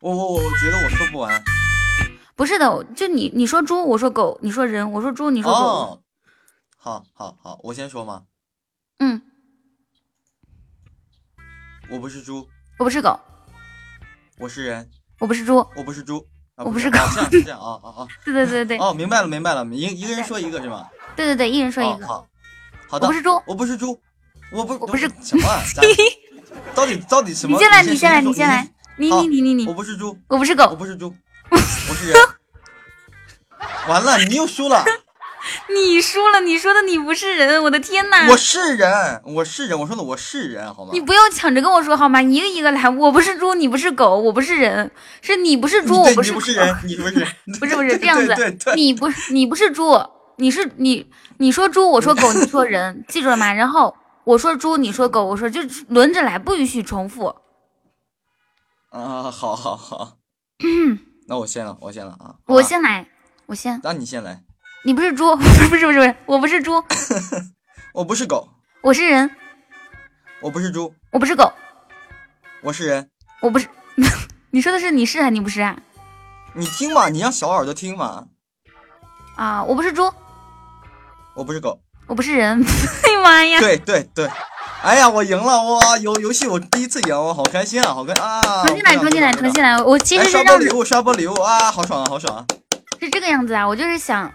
我我我我觉得我说不完。不是的，就你你说猪，我说狗，你说人，我说猪，你说狗。哦，好好好，我先说吗？嗯，我不是猪，我不是狗，我是人，我不是猪，我不是猪，啊我不是狗是这样是这样啊啊啊！对对对对哦，明白了明白了，一一个人说一个是吗？对对对，一人说一个。哦好，好的，我不是猪，我不是猪，我不我不是什么啊？到底到底什么？你先来，你你先来，你先来，你你你你你，我不是猪，我不是狗，我不是猪，我是人。完了，你又输了。你输了，你说的你不是人，我的天呐！我是人，我是人，我说的我是人，好吗？你不要抢着跟我说好吗？一个一个来，我不是猪，你不是狗，我不是人，是你不是猪，我不是狗不是人，你 不是，不是 不是这样子你不是你不是猪，你是你你说猪，我说狗，你说人，记住了吗？然后我说猪，你说狗，我说就轮着来，不允许重复。啊，好好好，那我先了，我先了啊，我先来，我先，那你先来，你不是猪，不是不是不是，我不是猪，我不是狗，我是人，我不是猪，我不是狗，我是人，我不是。你说的是你是还是你不是啊？你听嘛，你让小耳朵听嘛，啊，我不是猪，我不是狗，我不是人。哎呀妈呀！对对对，哎呀，我赢了哇！游游戏我第一次赢，我好开心啊，好开啊！重新来，重新来，重新来。我其哎，实是让刷波礼物，刷波礼物啊，好爽啊，好爽啊！是这个样子啊，我就是想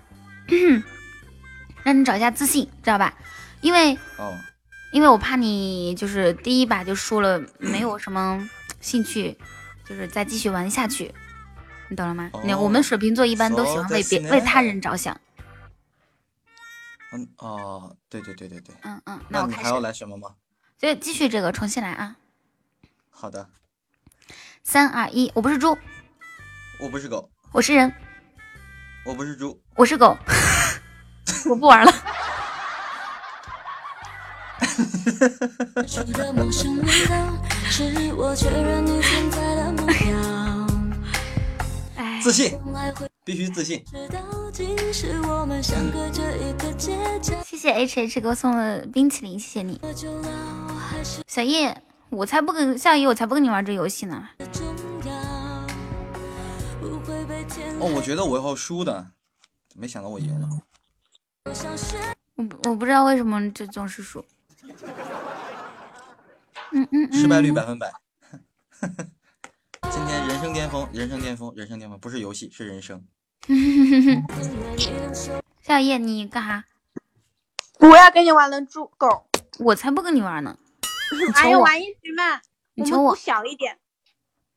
让你找一下自信，知道吧？因为哦，因为我怕你就是第一把就输了，没有什么兴趣，就是再继续玩下去，你懂了吗？你、哦我们水瓶座一般都喜欢为别そうですね为他人着想。嗯哦，对对对对对，嗯嗯，那我开始那你还要，来什么吗？所以继续这个重新来啊！好的，三二一，我不是猪，我不是狗，我是人， 我不是猪，我是狗，我不玩了。哎，自信，必须自信。谢谢 H H 给我送的冰淇淋，谢谢你，小叶，我才不跟夏叶，我才不跟你玩这游戏呢。哦，我觉得我要输的，没想到我赢了。我我不知道为什么这总是输。嗯嗯嗯，失败率百分百。今天人生巅峰，人生巅峰，人生巅峰，不是游戏，是人生。夏叶，你干啥？我要跟你玩人猪狗，我才不跟你玩呢！哎呀，玩一局嘛，你求我我们赌小一点。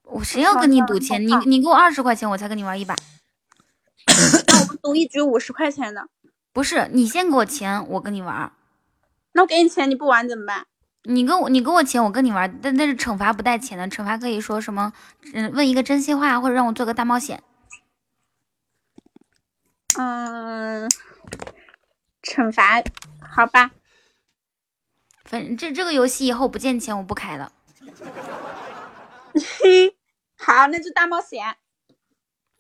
我谁要跟你赌钱？你你给我二十块钱，我才跟你玩一把。那我们赌一局五十块钱的，不是，你先给我钱，我跟你玩。那我给你钱，你不玩怎么办？你跟我，你给我钱，我跟你玩。但但是惩罚不带钱的，惩罚可以说什么，嗯，问一个真心话，或者让我做个大冒险。嗯，惩罚，好吧。反正这这个游戏以后不见钱我不开了。好，那就大冒险。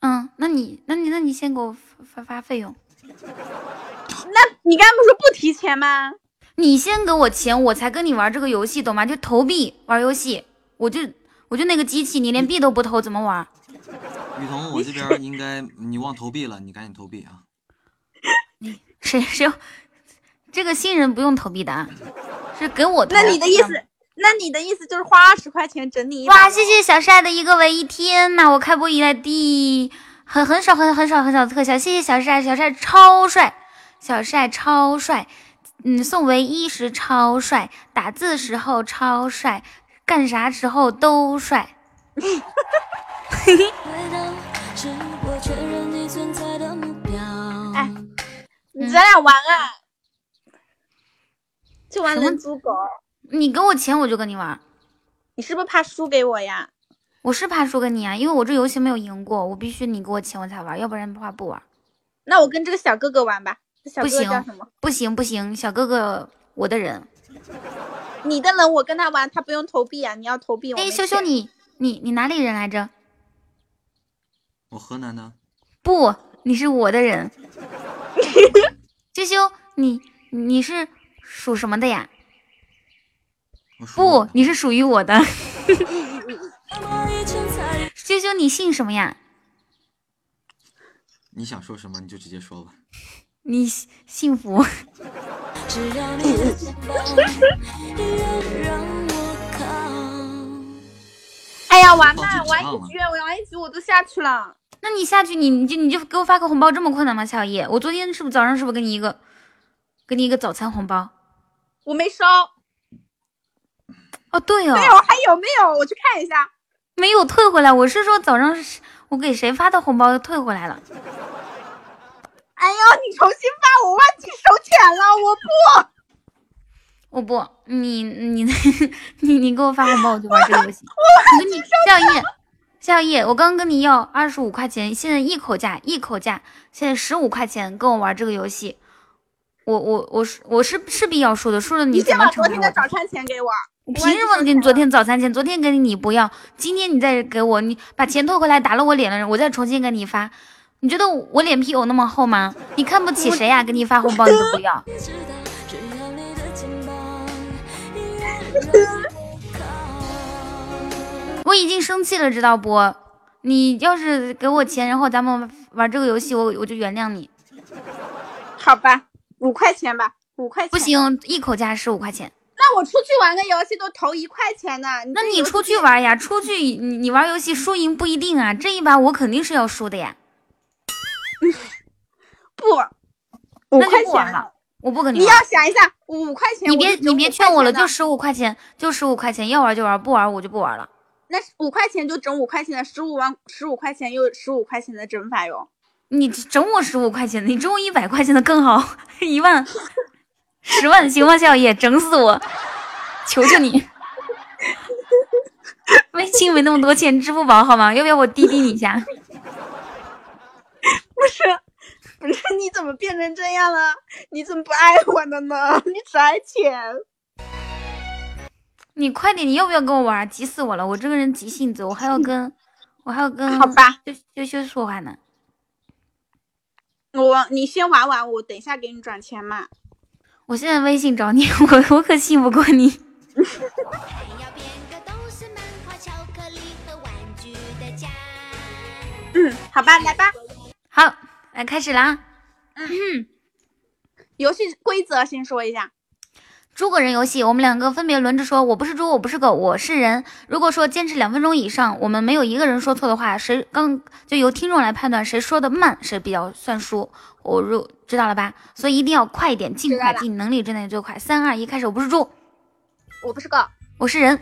嗯，那你那你那你先给我发发发费用。那你刚刚不是说不提钱吗？你先给我钱，我才跟你玩这个游戏，懂吗？就投币玩游戏，我就我就那个机器，你连币都不投，怎么玩？雨桐，我这边应该你忘投币了，你赶紧投币啊！你谁谁这个新人不用投币的啊，是给我投。那你的意思，那你的意思就是花二十块钱整你一哇，谢谢小帅的一个唯一！天呐，我开播以来第很很少很很少很少的特效，谢谢小帅，小帅超帅，小帅超帅，嗯，送唯一时超帅，打字时候超帅，干啥时候都帅。回到是我确认你存在的目标。哎，你咱俩玩啊，就玩人猪狗。你给我钱我就跟你玩，你是不是怕输给我呀？我是怕输给你啊，因为我这游戏没有赢过，我必须你给我钱我才玩，要不然的话不玩。那我跟这个小哥哥玩吧。这小哥哥不行叫什么？不行不行，小哥哥我的人。你的人我跟他玩，他不用投币啊，你要投币。我哎，没羞羞你你你哪里人来着？我河南的，不，你是我的人。羞羞，你你是属什么的呀？不，你是属于我的。我以前才羞羞，你姓什么呀？你想说什么你就直接说吧。你幸幸福。只要你的肩膀依然让我靠。哎呀，玩吧忘，记玩一局，我玩一局我都下去了。那你下去，你你就你就给我发个红包，这么困难吗？小叶，我昨天是不是早上是不是给你一个，给你一个早餐红包？我没收，哦，对哦，没有，还有没有？我去看一下。没有退回来。我是说早上我给谁发的红包退回来了。哎呦，你重新发，我忘记收钱了，我不。我不，你你 你你给我发红包，我就玩这个游戏。我跟你夏叶，夏叶，我刚跟你要二十五块钱，现在一口价一口价，现在十五块钱跟我玩这个游戏。我我我是我是势必要输的，输了你怎么你先把昨？天的早餐钱给我。我凭什么给你昨天早餐钱？昨天给你你不要，今天你再给我，你把钱退回来，打了我脸了，我再重新给你发。你觉得我脸皮有那么厚吗？你看不起谁呀、给你发红包你都不要。我已经生气了，知道不？你要是给我钱，然后咱们玩这个游戏，我我就原谅你。好吧，五块钱吧，五块钱。不，行，一口价十五块钱。那我出去玩个游戏都投一块钱呢。那你出去玩呀？出去你你玩游戏输赢不一定啊。这一把我肯定是要输的呀。不，五那块钱就不玩了。我不跟你玩。要想一下，五块钱。你别你别劝我了，就十五块钱，就十五块钱，要玩就玩，不玩我就不玩了。那五块钱就整五块钱的，十五万十五块钱又十五块钱的整法哟。你整我十五块钱的，你整我一百块钱的更好，一万、十万行吗？小叶，整死我！求求你，微信没那么多钱，支付宝好吗？要不要我滴滴你一下？不是，不是，你怎么变成这样了？你怎么不爱我了呢？你只爱钱。你快点，你要不要跟我玩？急死我了！我这个人急性子，我还要跟我还要跟好吧羞羞羞说话呢。我你先玩完，我等一下给你转钱嘛。我现在微信找你，我我可信不过你。嗯，好吧，来吧。好，来开始啦。嗯，游戏规则先说一下。猪狗人游戏，我们两个分别轮着说，我不是猪，我不是狗，我是人。如果说坚持两分钟以上，我们没有一个人说错的话，谁刚就由听众来判断谁说的慢，谁比较算输。我入知道了吧？所以一定要快一点，尽快，尽能力之内最快。三二一，开始！我不是猪，我不是狗，我是人，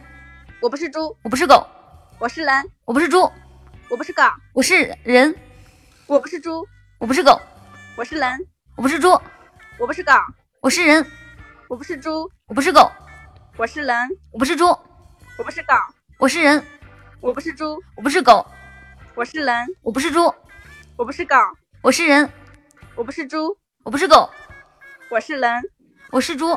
我不是猪，我不是狗，我是人，我不是猪，我不是狗，我是人，我不是猪，我不是狗，我是人，我不是猪，我不是狗，我是人，我不是猪，我不是狗，我是人，我不是猪，我不是狗，我是人，我不是猪，我不是狗，我是人，我不是猪，我不是狗，我是人，我不是猪，我不是狗，我是人。我是猪。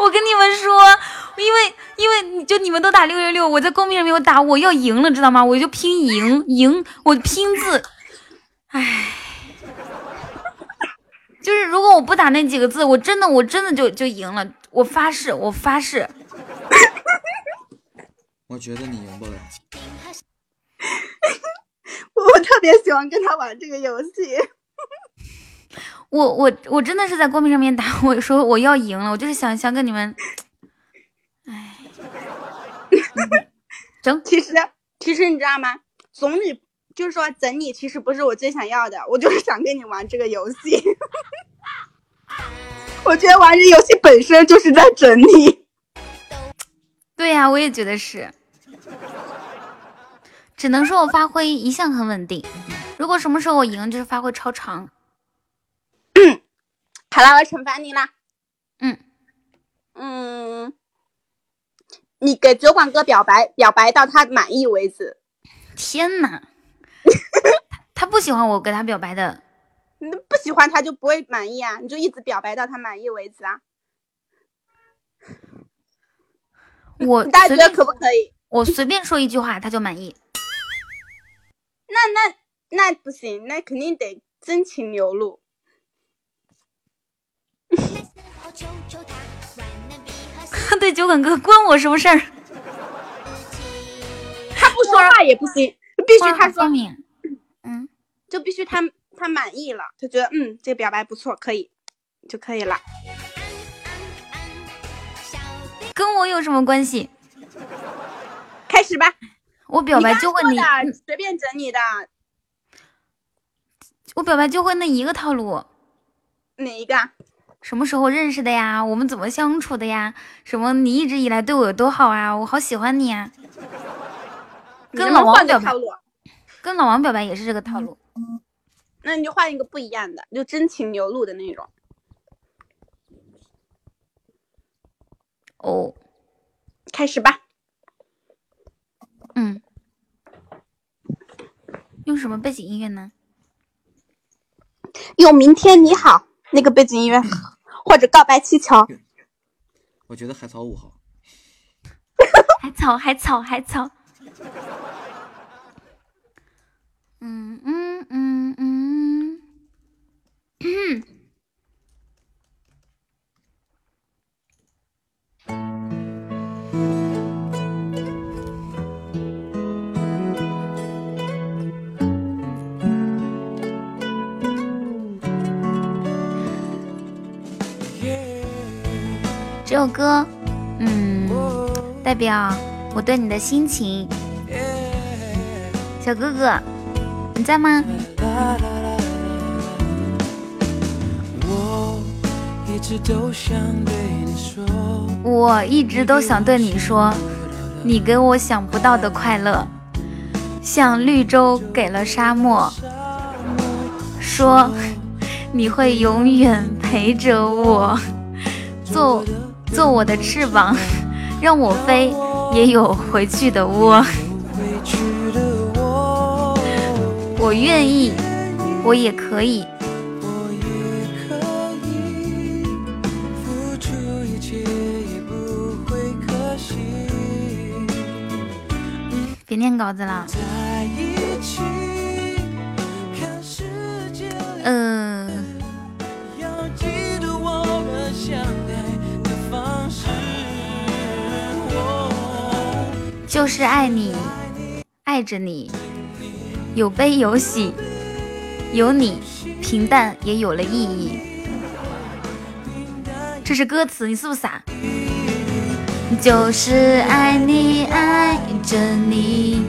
我跟你们说，因为因为就你们都打六六六，我在公屏上面我打我要赢了，知道吗？我就拼赢赢，我拼字，唉，就是如果我不打那几个字，我真的我真的就就赢了，我发誓，我发誓。我觉得你赢不了。我特别喜欢跟他玩这个游戏。我我我真的是在公屏上面打，我说我要赢了，我就是想想跟你们，哎，整。其实其实你知道吗？总你就是说整你，其实不是我最想要的，我就是想跟你玩这个游戏。我觉得玩这游戏本身就是在整你。对呀、我也觉得是。只能说我发挥一向很稳定，如果什么时候我赢，就是发挥超常。好了，我要惩罚你啦。嗯嗯，你给酒馆哥表白，表白到他满意为止。天哪，他他不喜欢我给他表白的，你不喜欢他就不会满意啊，你就一直表白到他满意为止啊。我 大家觉得可不可以？我随便说一句话他就满意。那那那不行，那肯定得真情流露。对，酒馆哥关我什么事儿？他不说话也不行，必须他说说，明。嗯，就必须他他满意了，他觉得嗯这个表白不错，可以就可以了。跟我有什么关系？开始吧，我表白就会你随便整你的我表白就会那一个套路。哪一个啊？什么时候认识的呀？我们怎么相处的呀？什么你一直以来对我有多好啊？我好喜欢你啊！跟老王表白？跟老王表白也是这个套路。那你就换一个不一样的，就真情流露的那种。哦，开始吧，嗯，用什么背景音乐呢？用明天你好那个背景音乐，或者告白气球。我觉得海草舞好。海草，海草，海草。嗯嗯嗯首歌，嗯，代表我对你的心情。小哥哥，你在吗？我一直都想对你说，我一直都想对你说，你给我想不到的快乐，像绿洲给了沙漠，说你会永远陪着我，做做我的翅膀，让我飞，也有回去的窝。我，我愿意，我也可以。我也可以付出一切，也不会可惜。别念稿子了，就是爱你，爱着你，有悲有喜，有你，平淡也有了意义。这是歌词，你是不是傻？就是爱你，爱着你。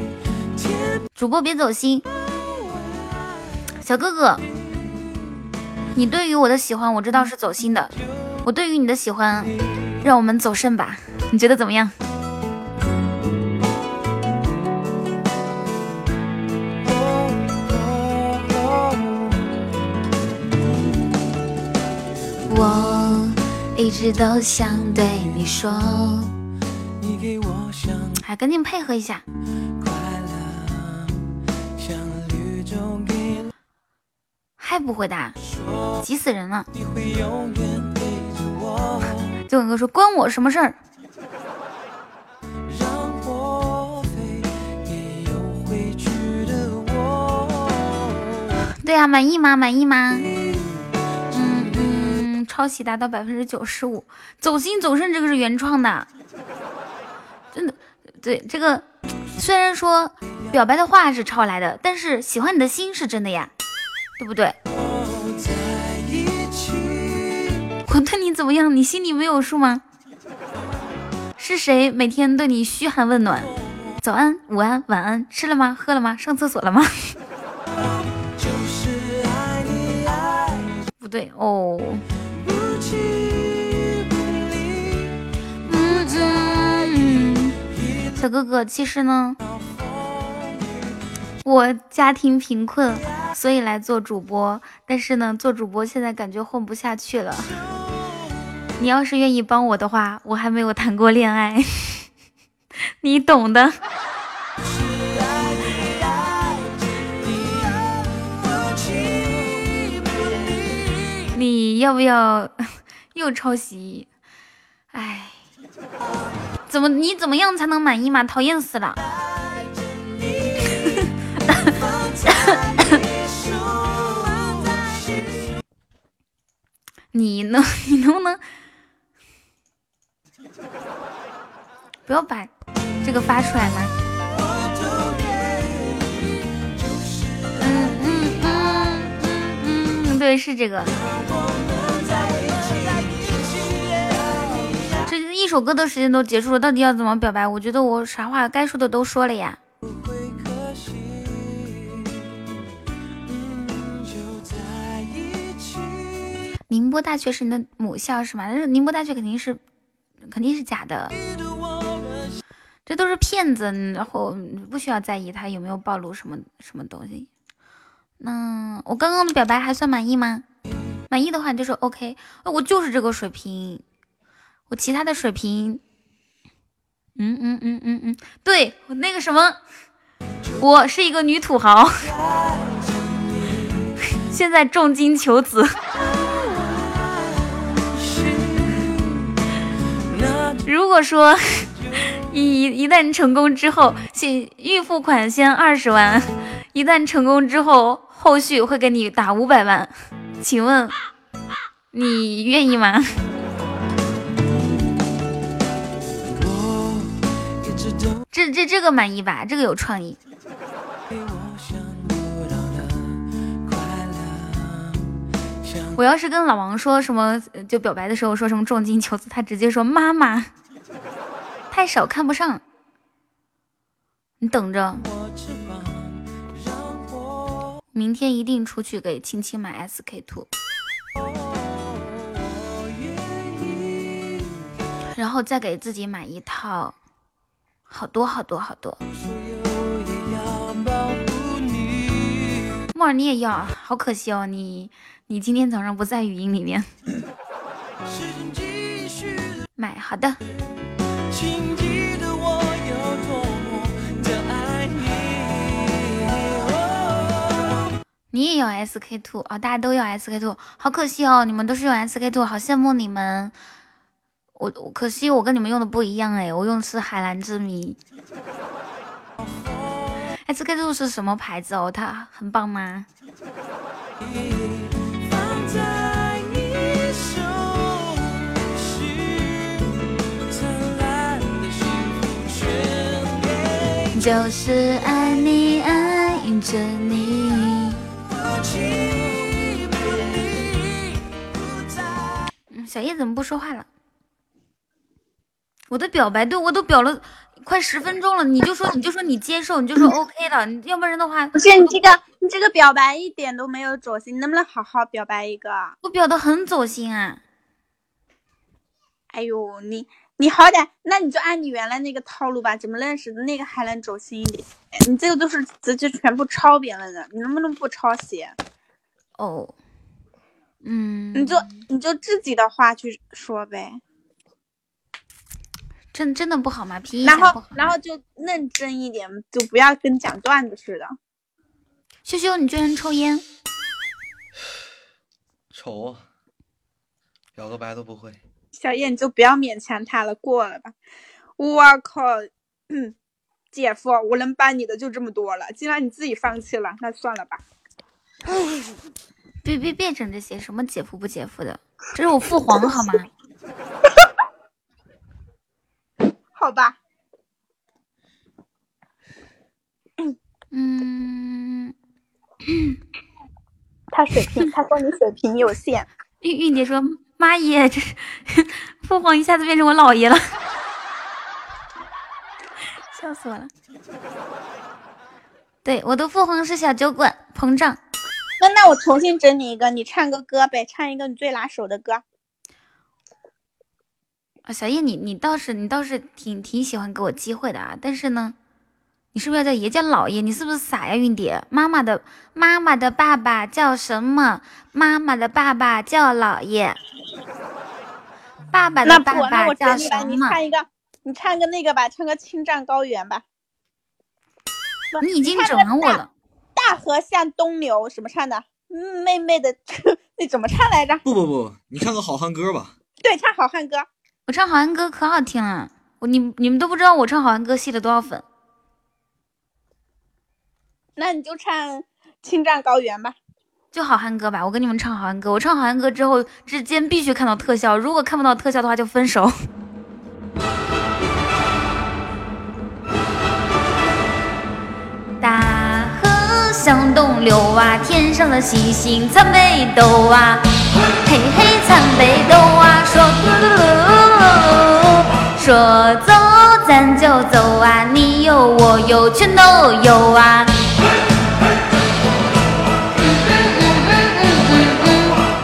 主播别走心，小哥哥，你对于我的喜欢我知道是走心的，我对于你的喜欢，让我们走肾吧，你觉得怎么样？一直都想对你说，你给我想还赶紧配合一下。快乐，像绿洲给了还不回答，说急死人了！你会永远陪着我，就文哥说关我什么事儿？对呀、满意吗？满意吗？抄袭达到百分之九十五，走心走肾这个是原创的，真的。对这个，虽然说表白的话是抄来的，但是喜欢你的心是真的呀，对不对？我对你怎么样，你心里没有数吗？是谁每天对你嘘寒问暖？早安、午安、晚安，吃了吗？喝了吗？上厕所了吗？就是爱你爱不对哦，小哥哥，其实呢，我家庭贫困，所以来做主播。但是呢，做主播现在感觉混不下去了。你要是愿意帮我的话，我还没有谈过恋爱，你懂的。你要不要 又抄袭？哎，怎么你怎么样才能满意嘛？讨厌死了！你能 你能不能不要把这个发出来吗？嗯嗯嗯嗯嗯，对，是这个。首歌的时间都结束了，到底要怎么表白？我觉得我啥话该说的都说了呀。宁波大学是你的母校是吗？但是宁波大学肯定是肯定是假的，这都是骗子，然后不需要在意他有没有暴露什么什么东西。那我刚刚的表白还算满意吗？满意的话你就说 OK，我就是这个水平，我其他的水平，嗯嗯嗯嗯嗯，对我那个什么，我是一个女土豪，现在重金求子。如果说一一旦成功之后，先预付款先二十万，一旦成功之后，后续会给你打五百万，请问你愿意吗？这这这个满意吧？这个有创意。我要是跟老王说什么，就表白的时候说什么重金求子，他直接说妈妈，太少看不上。你等着，明天一定出去给青青买 SK two，然后再给自己买一套，好多好多好多。木耳你也要，好可惜哦，你你今天早上不在语音里面。买好的。请记得我有多么的爱你。你也有 SK two 哦，大家都有 SK two，好可惜哦，你们都是用 SK two，好羡慕你们。我我可惜我跟你们用的不一样哎，我用的是海蓝之谜。SK two 是什么牌子哦？它很棒吗？就是爱你，爱着你。嗯，小叶怎么不说话了？我的表白对我都表了快十分钟了，你就说你就说你接受，你就说 OK 了，你要不然的话，不是你这个你这个表白一点都没有走心，你能不能好好表白一个？我表的很走心啊。哎呦，你你好歹，那你就按你原来那个套路吧，怎么认识的那个还能走心一点？你这个都是直接全部抄别人的，你能不能不抄袭？哦，嗯，你就你就自己的话去说呗，真真的不好吗？皮一然。后然后就认真一点，就不要跟讲段子似的。羞羞，你居然抽烟？丑啊，表个白都不会。小叶，你就不要勉强他了，过了吧。我靠，嗯，姐夫，我能帮你的就这么多了，既然你自己放弃了，那算了吧。别别别整这些什么姐夫不姐夫的，这是我父皇好吗？好吧，嗯，他水平，他说你水平有限。玉玉姐说：“妈耶，这是父皇一下子变成我姥爷了，笑死我了。”对，我的父皇是小酒馆，膨胀。那那我重新整你一个，你唱个歌呗，唱一个你最拿手的歌。啊，小叶，你你倒是你倒是挺挺喜欢给我机会的啊，但是呢，你是不是要叫爷叫姥爷？你是不是傻呀，韵蝶？妈妈的妈妈的爸爸叫什么？妈妈的爸爸叫姥爷。爸爸的爸爸叫什么？你唱一个，你唱个那个吧，唱个《青藏高原》吧。你已经整了我了。大河向东流，什么唱的？嗯妹妹的，那怎么唱来着？不不不，你唱个好汉歌吧。对，唱好汉歌。我唱好汉歌可好听了，我你你们都不知道我唱好汉歌吸了多少粉。那你就唱《青藏高原》吧。就好汉歌吧，我跟你们唱好汉歌。我唱好汉歌之后，之间必须看到特效，如果看不到特效的话，就分手。大河向东流啊，天上的星星参北斗啊，嘿嘿参北斗啊，说说走咱就走啊，你有我有全都有啊。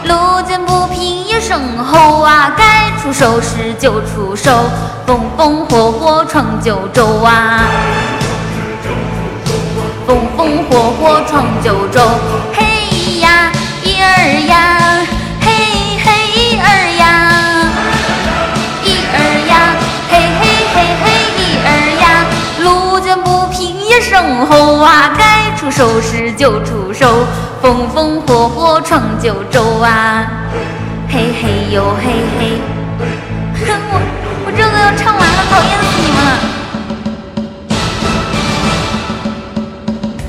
路见不平一声吼啊，该出手时就出手，风风火火闯九州啊，风风火火闯九州，嘿吼啊，该出手时就出手，风风火火闯九州啊，嘿嘿哟嘿嘿，哼我我这个要唱完了，讨厌死你们了。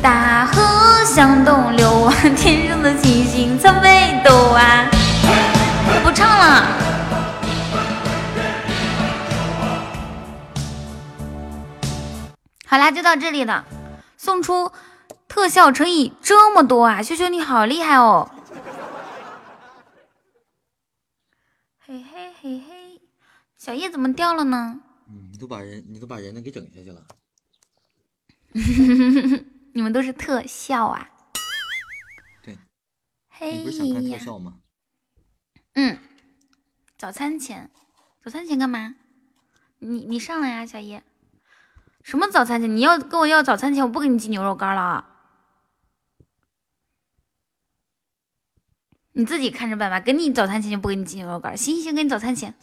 大河向东流啊，天上的星星参北斗啊，不唱了。好啦，就到这里了。送出特效乘以这么多啊！秀秀你好厉害哦！嘿嘿嘿嘿，小叶怎么掉了呢？嗯，你都把人，你都把人呢给整下去了。你们都是特效啊！对，嘿你不是想看特呀，效吗？嗯，早餐前，早餐前干嘛？你你上来呀、小叶。什么早餐钱？你要跟我要早餐钱，我不给你寄牛肉干了啊！你自己看着办吧，给你早餐钱就不给你寄牛肉干。行行行，给你早餐钱。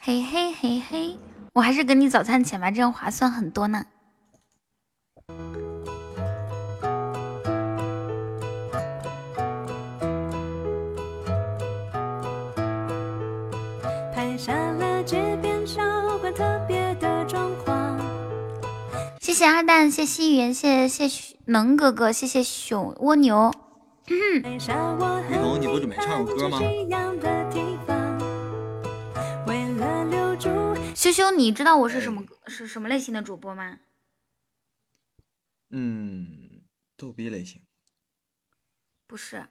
嘿嘿嘿嘿，我还是给你早餐钱吧，这样划算很多呢。拍谢阿蛋，谢西元，谢谢谢能哥哥，谢谢熊蜗牛。雨桐，你不准备唱首歌吗？羞羞，你知道我是什么是什么类型的主播吗？嗯，逗逼类型。不是，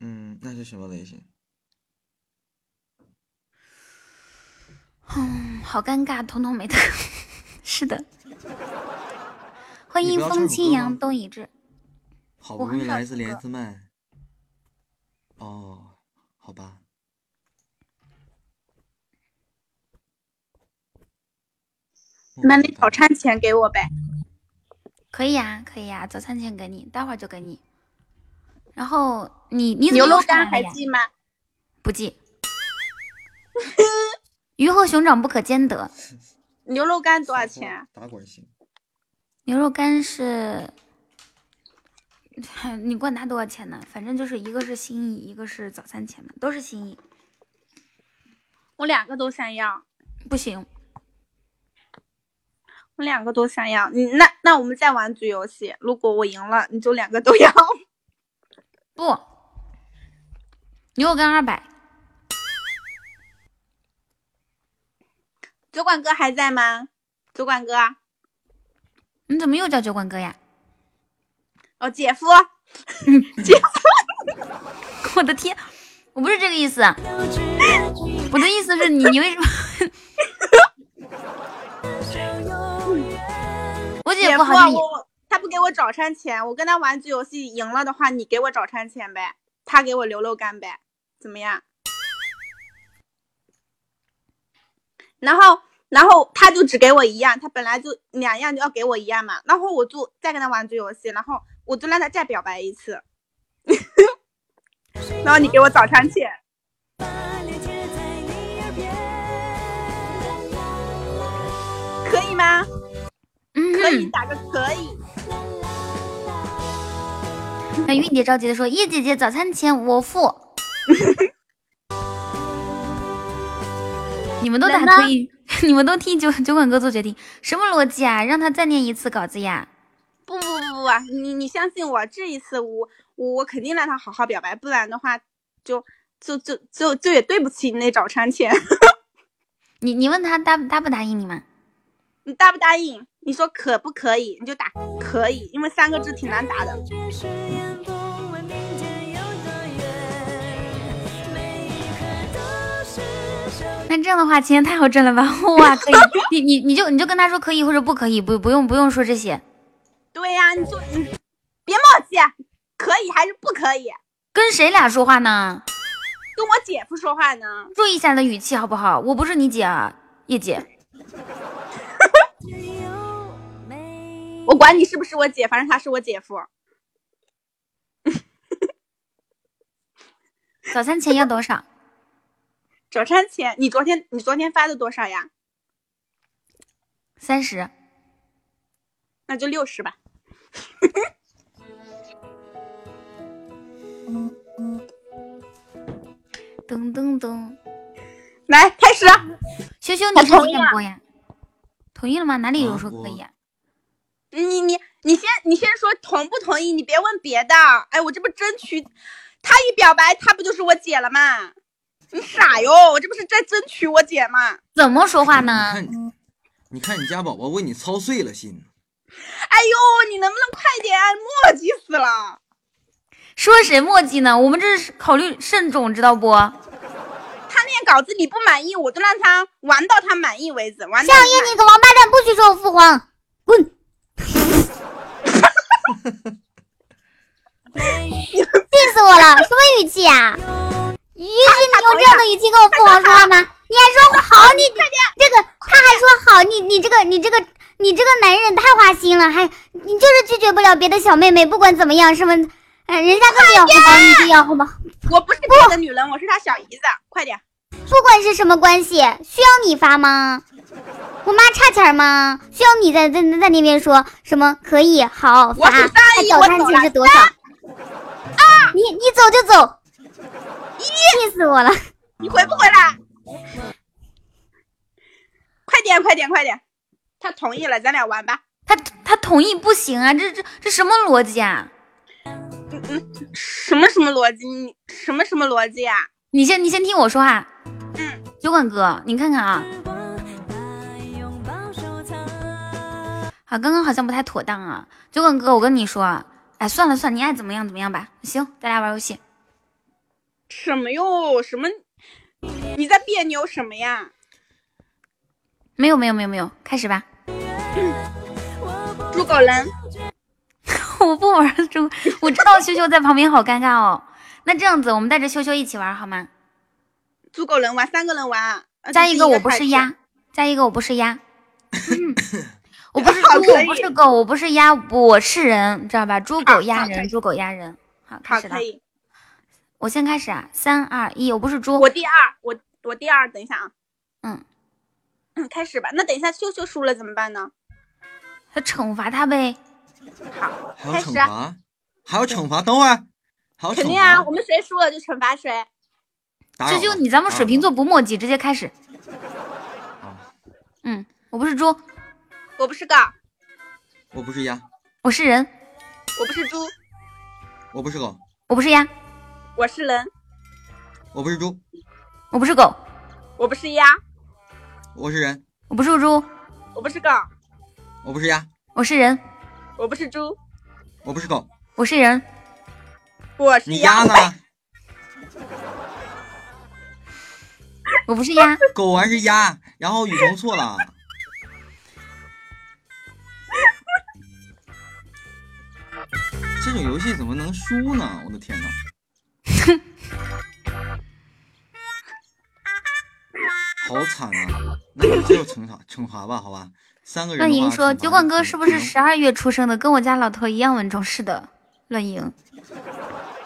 嗯，那是什么类型？嗯，好尴尬，彤彤没得。是的，欢迎风清扬东已至。好不容易来一次麦。哦，好吧。那你早餐钱给我呗。可以呀、可以呀、早餐钱给你，待会儿就给你。然后你你牛肉干还记吗？不记。鱼和熊掌不可兼得。牛肉干多少钱啊？打滚行。牛肉干是，嗨 你管它多少钱呢？反正就是一个是心意，一个是早餐钱嘛，都是心意。我两个都想要，不行，我两个都想要。你那那我们再玩局游戏，如果我赢了，你就两个都要。不，牛肉干二百，酒馆哥还在吗？酒馆哥，你怎么又叫酒馆哥呀？哦，姐夫，姐夫 我的天，我不是这个意思，啊我的意思是你 你为什么？我姐姐夫，好像也他不给我早餐钱，我跟他玩局游戏赢了的话，你给我早餐钱呗，他给我牛肉干呗，怎么样？然后，然后他就只给我一样，他本来就两样就要给我一样嘛，然后我就再跟他玩这游戏，然后我就让他再表白一次，然后你给我早餐钱，可以吗？可以嗯，打个可以。那韵姐着急的说：“叶姐姐，早餐钱我付。”你们都打可以，你们都替酒酒馆哥做决定，什么逻辑啊？让他再念一次稿子呀？不不不不，你你相信我，这一次我我我肯定让他好好表白，不然的话就就就就就也对不起你那早餐钱。你你问他答答不答应你们？你答不答应？你说可不可以？你就打可以，因为三个字挺难答的。那这样的话，钱太好挣了吧？哇，可以，你你你就你就跟他说可以或者不可以，不不用不用说这些，对呀、你就你别冒气，啊可以还是不可以？跟谁俩说话呢？跟我姐夫说话呢。注意一下你的语气好不好？我不是你姐啊，叶姐。我管你是不是我姐，反正他是我姐夫。早餐钱要多少？早餐钱，你昨天你昨天发的多少呀？三十。那就六十吧。噔噔噔，来开始。羞羞，你同意了几点播呀？同意了吗？哪里有说可以啊？你你你先你先说同不同意，你别问别的。哎，我这不争取，他一表白，他不就是我姐了吗？你傻哟，我这不是在争取我姐吗？怎么说话你呢？看你，你看你家宝宝为你操碎了心。哎呦，你能不能快点？磨叽死了。说谁墨迹呢？我们这是考虑慎重，知道不？他念稿子你不满意，我就让他玩到他满意为止。玩到夏你满夜，你个王八蛋，不许说我父皇，滚！气死我了！什么语气啊？于是你用这样的语气跟我父皇说话吗？你还说好，你这个，他还说好，你你这个你这个你这个男人太花心了，还你就是拒绝不了别的小妹妹，不管怎么样，什么，哎，人家跟你要红包，你就要红包，我不是别的女人，我是他小姨子。快点，不管是什么关系，需要你发吗？我妈差钱吗？需要你在在在那边说什么可以好发？我早餐钱是多少？啊！你你走就走，气死我了！你回不回来？快点，快点，快点！他同意了，咱俩玩吧。他他同意不行啊，这这这什么逻辑啊？嗯嗯什么什么逻辑？你什么什么逻辑啊？你先你先听我说啊，嗯，酒馆哥，你看看啊，好，刚刚好像不太妥当啊，酒馆哥，我跟你说啊，哎，算了算了，你爱怎么样怎么样吧。行，咱俩玩游戏。什么哟？什么？你在别扭什么呀？没有没有没有没有，开始吧。猪狗人，我不玩猪，我知道羞羞在旁边好尴尬哦。那这样子，我们带着羞羞一起玩好吗？猪狗人玩三个人玩，呃加一个我不是鸭，加一个我不是鸭，我不是好猪，我不是狗，我不是鸭，我是人，知道吧？猪狗好鸭人，猪狗鸭人。好，开，始了可。以。我先开始啊，三二一，我不是猪。我第二，我我第二，等一下啊。嗯，嗯，开始吧。那等一下秀秀输了怎么办呢？他惩罚他呗。好，开始啊。惩罚，还要惩罚，等会儿还有惩肯定啊，我，们谁输了就惩罚谁。打扰了这就你咱们水瓶座不墨迹，直接开始。啊嗯，我不是猪，我不是狗，我不是鸭，我是人，我不是猪，我不是狗，我不是鸭，我是人，我不是猪，我不是狗，我不是鸭，我是人，我不是猪，我不是狗，我不是鸭，我是人，我不是猪，我不是狗，我是人，我是你鸭呢？我不是鸭，狗完是鸭，然后雨桐错了。这种游戏怎么能输呢？我的天呐！好惨啊！那我就惩罚惩罚吧，好吧？三个人乱的话莹说：“酒馆哥是不是十二月出生的？跟我家老头一样稳重。”是的，乱莹。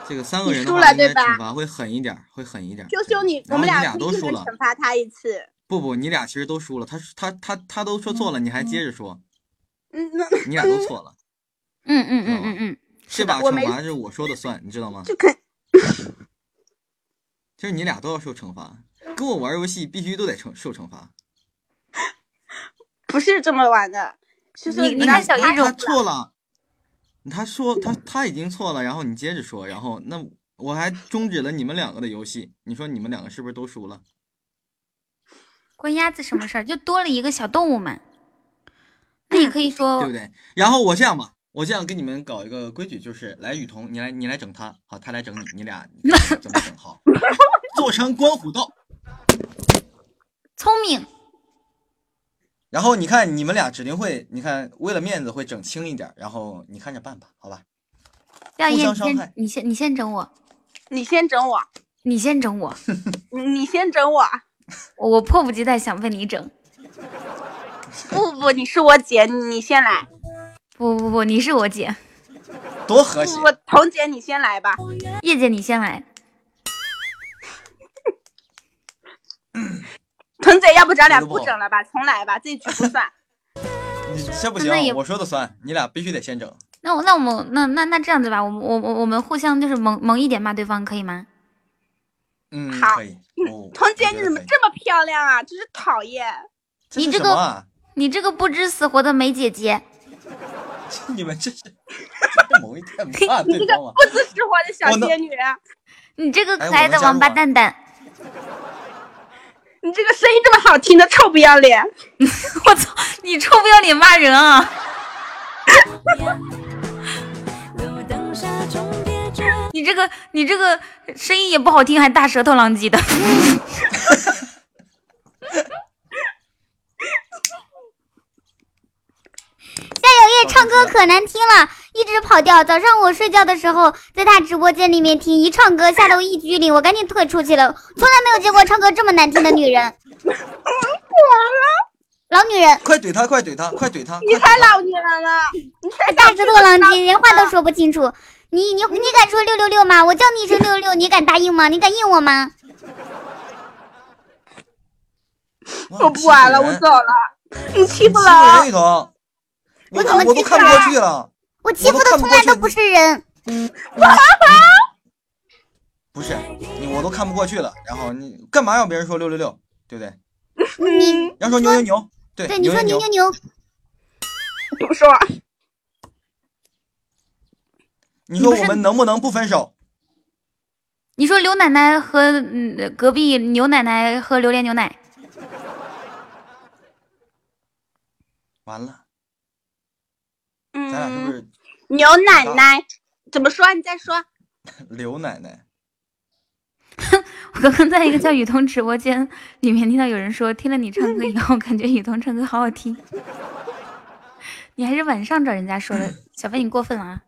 这个三个人的话，应该了对吧惩罚会狠一点，会狠一点儿。羞羞你，我们俩都输了。惩罚他一次。不不，你俩其实都输了。他他他他都说错了，你还接着说，嗯，那你俩都错了。嗯嗯嗯嗯嗯，这把惩罚是我说的算，你知道吗？就 肯就是你俩都要受惩罚，跟我玩游戏必须都得受受惩罚。不是这么玩的。是说，你看小一种错了，他说他他已经错了，然后你接着说，然后那我还终止了你们两个的游戏，你说你们两个是不是都输了？关鸭子什么事儿？就多了一个小动物们。那你可以说对不对？然后我这样吧，我这样跟你们搞一个规矩，就是来雨桐，你来你来整他，好，他来整你，你俩怎么整好？做成关虎斗，聪明，然后你看你们俩指定会，你看为了面子会整轻一点，然后你看着办吧，好吧？互廖烨，你你先你先整我，你先整我，你先整我，你你先整我。我迫不及待想被你整。不不不，你是我姐，你先来。不不不，你是我姐，多和谐我！彤姐你先来吧。叶姐你先来。彤姐，要不咱俩不整了吧，重来吧，这局不算。你这不行，我说的算，你俩必须得先整。那我那我们那那那这样子吧，我们我我我们互相就是萌萌一点骂对方，可以吗？嗯，好可以。哦彤姐，你怎么这么漂亮啊？真是讨厌。你这个啊？你这个不知死活的美姐姐，你们这是 这某一天骂你这个对方吗？不知死活的小仙女，你这个哎可爱的王八蛋蛋，你这个声音这么好听的臭不要脸！我操，你臭不要脸骂人啊！你这个你这个声音也不好听，还大舌头狼藉的。夏小叶唱歌可难听了，一直跑调。早上我睡觉的时候，在他直播间里面听，一唱歌吓得我一激灵，我赶紧退出去了。从来没有见过唱歌这么难听的女人。老女人，快怼他，快怼他，快怼他！你才老女人呢，你才大只落狼藉，连话都说不清楚。你你你敢说六六六吗？我叫你一声六六六，你敢答应吗？你敢应我吗？我不玩了，我走。了。你欺负了我怎么我都看不过去了。我欺负的从来都不是人。不是你，我都看不过去了。然后你干嘛要别人说六六六，对不对？你要说牛牛牛，对对你说牛牛牛牛，不说，你说我们能不能不分手？你说刘奶奶和嗯隔壁牛奶奶喝榴莲牛奶，完了，嗯，咱俩是不是牛奶奶怎么说？你再说。刘奶奶？我刚刚在一个叫雨桐直播间里面听到有人说，听了你唱歌以后，感觉雨桐唱歌好好听。你还是晚上找人家说的，小飞你过分了啊！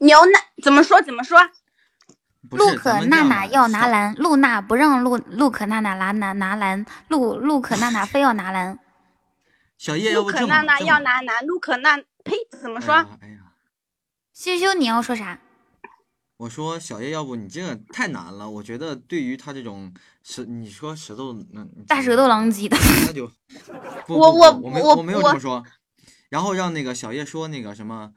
牛奶怎么说？怎么说？不是，陆可娜娜要拿蓝，露娜不让露露可娜娜拿拿拿蓝，露露可娜娜非要拿蓝。小叶，要不这么娜娜这么要拿男，陆可娜呸，怎么说？哎呀羞羞，你要说啥？我说小叶，要不你这个太难了，我觉得对于他这种舌，你说舌头那大舌头狼藉的。那就 我我我没我我没有我这么说，然后让那个小叶说那个什么，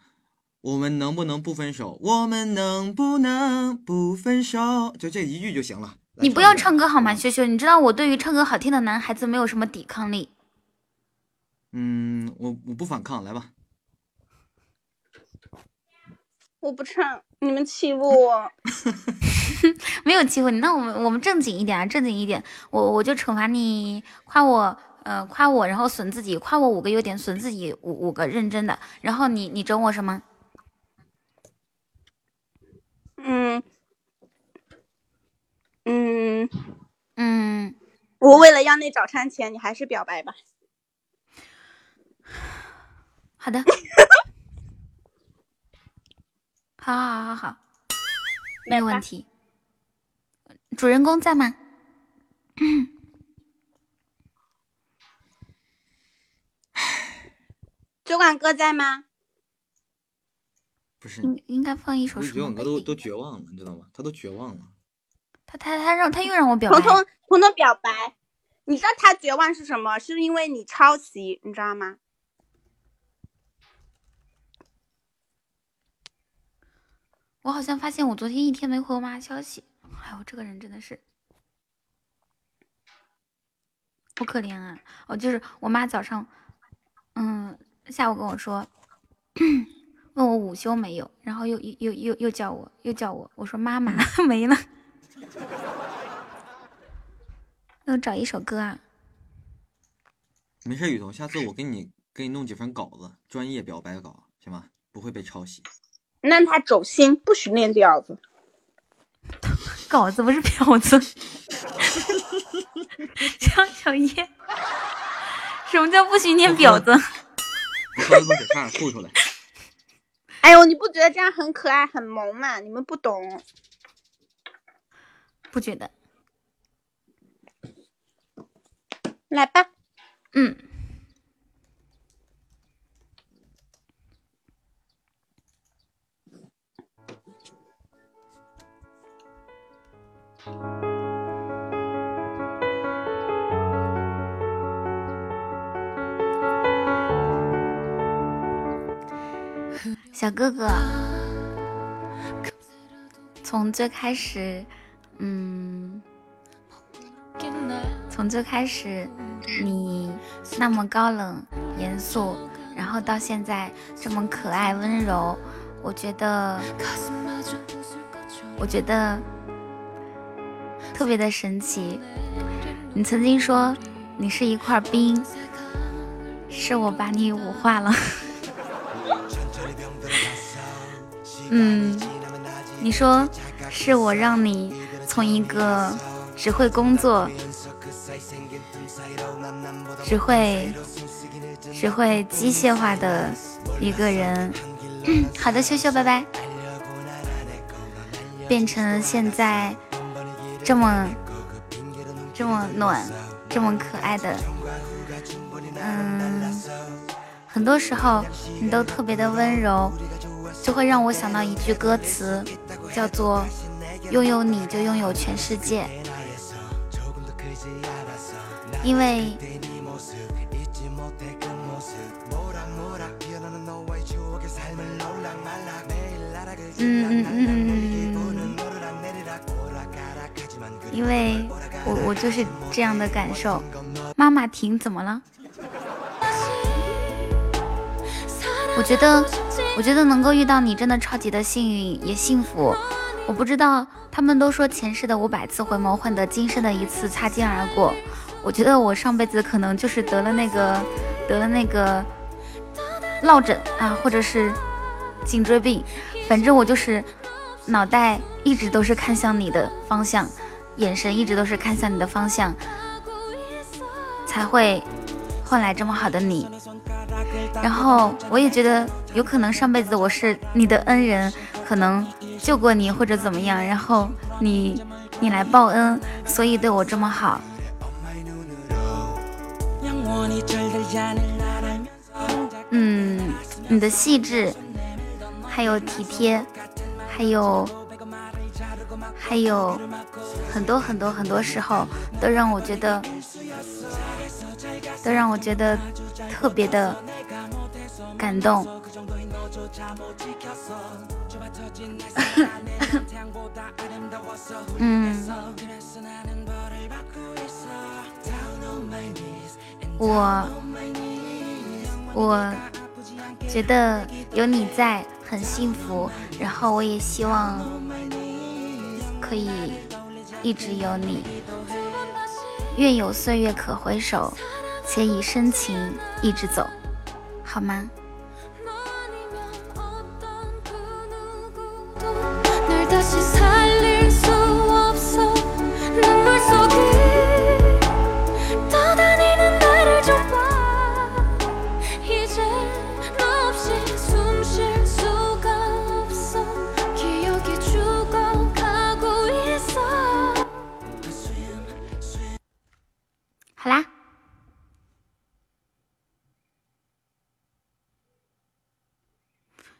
我们能不能不分手？我们能不能不分手？就这一句就行了。你不要唱歌好吗，嗯羞羞？你知道我对于唱歌好听的男孩子没有什么抵抗力。嗯，我我不反抗，来吧。我不唱，你们欺负我。没有欺负你，那我们我们正经一点啊，正经一点。我我就惩罚你，夸我，呃，夸我，然后损自己，夸我五个优点，损自己五五个认真的。然后你你整我什么？嗯嗯，嗯，我为了要那早餐钱，你还是表白吧。好的，好好好好好，没有问题。主人公在吗？酒馆哥在吗？不是，应应该放一首我觉得什么歌？我都都绝望了，你知道吗？他都绝望了。他他他让他又让我表白，彤彤彤彤表白，你知道他绝望是什么？是因为你抄袭，你知道吗？我好像发现我昨天一天没回我妈消息。哎呦，这个人真的是好可怜啊！哦，就是我妈早上，嗯，下午跟我说，问我午休没有，然后又又又又又叫我，又叫我，我说妈妈 没了。那我找一首歌啊，没事，雨桐，下次我给你给你弄几份稿子，专业表白稿，行吗？不会被抄袭。那他走心，不许练调子。稿子不是婊子。张小叶，什么叫不许念婊子？哎呦，你不觉得这样很可爱、很萌吗？你们不懂。不觉得？来吧，嗯。小哥哥，从最开始，嗯，从最开始你那么高冷严肃，然后到现在这么可爱温柔，我觉得，我觉得特别的神奇。你曾经说你是一块冰，是我把你捂化了。嗯，你说是我让你从一个只会工作、只会只会机械化的一个人，好的，秀秀，拜拜，变成现在这么这么暖、这么可爱的，嗯，很多时候你都特别的温柔。就会让我想到一句歌词，叫做“拥有你就拥有全世界”。因为，嗯嗯嗯嗯，因为我我就是这样的感受。妈妈停，怎么了？我觉得，我觉得能够遇到你真的超级的幸运，也幸福。我不知道，他们都说前世的五百次回眸换得今生的一次擦肩而过。我觉得我上辈子可能就是得了那个，得了那个落枕啊，或者是颈椎病，反正我就是脑袋一直都是看向你的方向，眼神一直都是看向你的方向，才会换来这么好的你。然后我也觉得有可能上辈子我是你的恩人，可能救过你或者怎么样，然后你你来报恩，所以对我这么好。嗯，你的细致，还有体贴，还有还有很多很多很多时候，都让我觉得，都让我觉得特别的感动。嗯，我我觉得有你在很幸福，然后我也希望可以一直有你。愿有岁月可回首，且以深情一直走，好吗？ 널 다시 살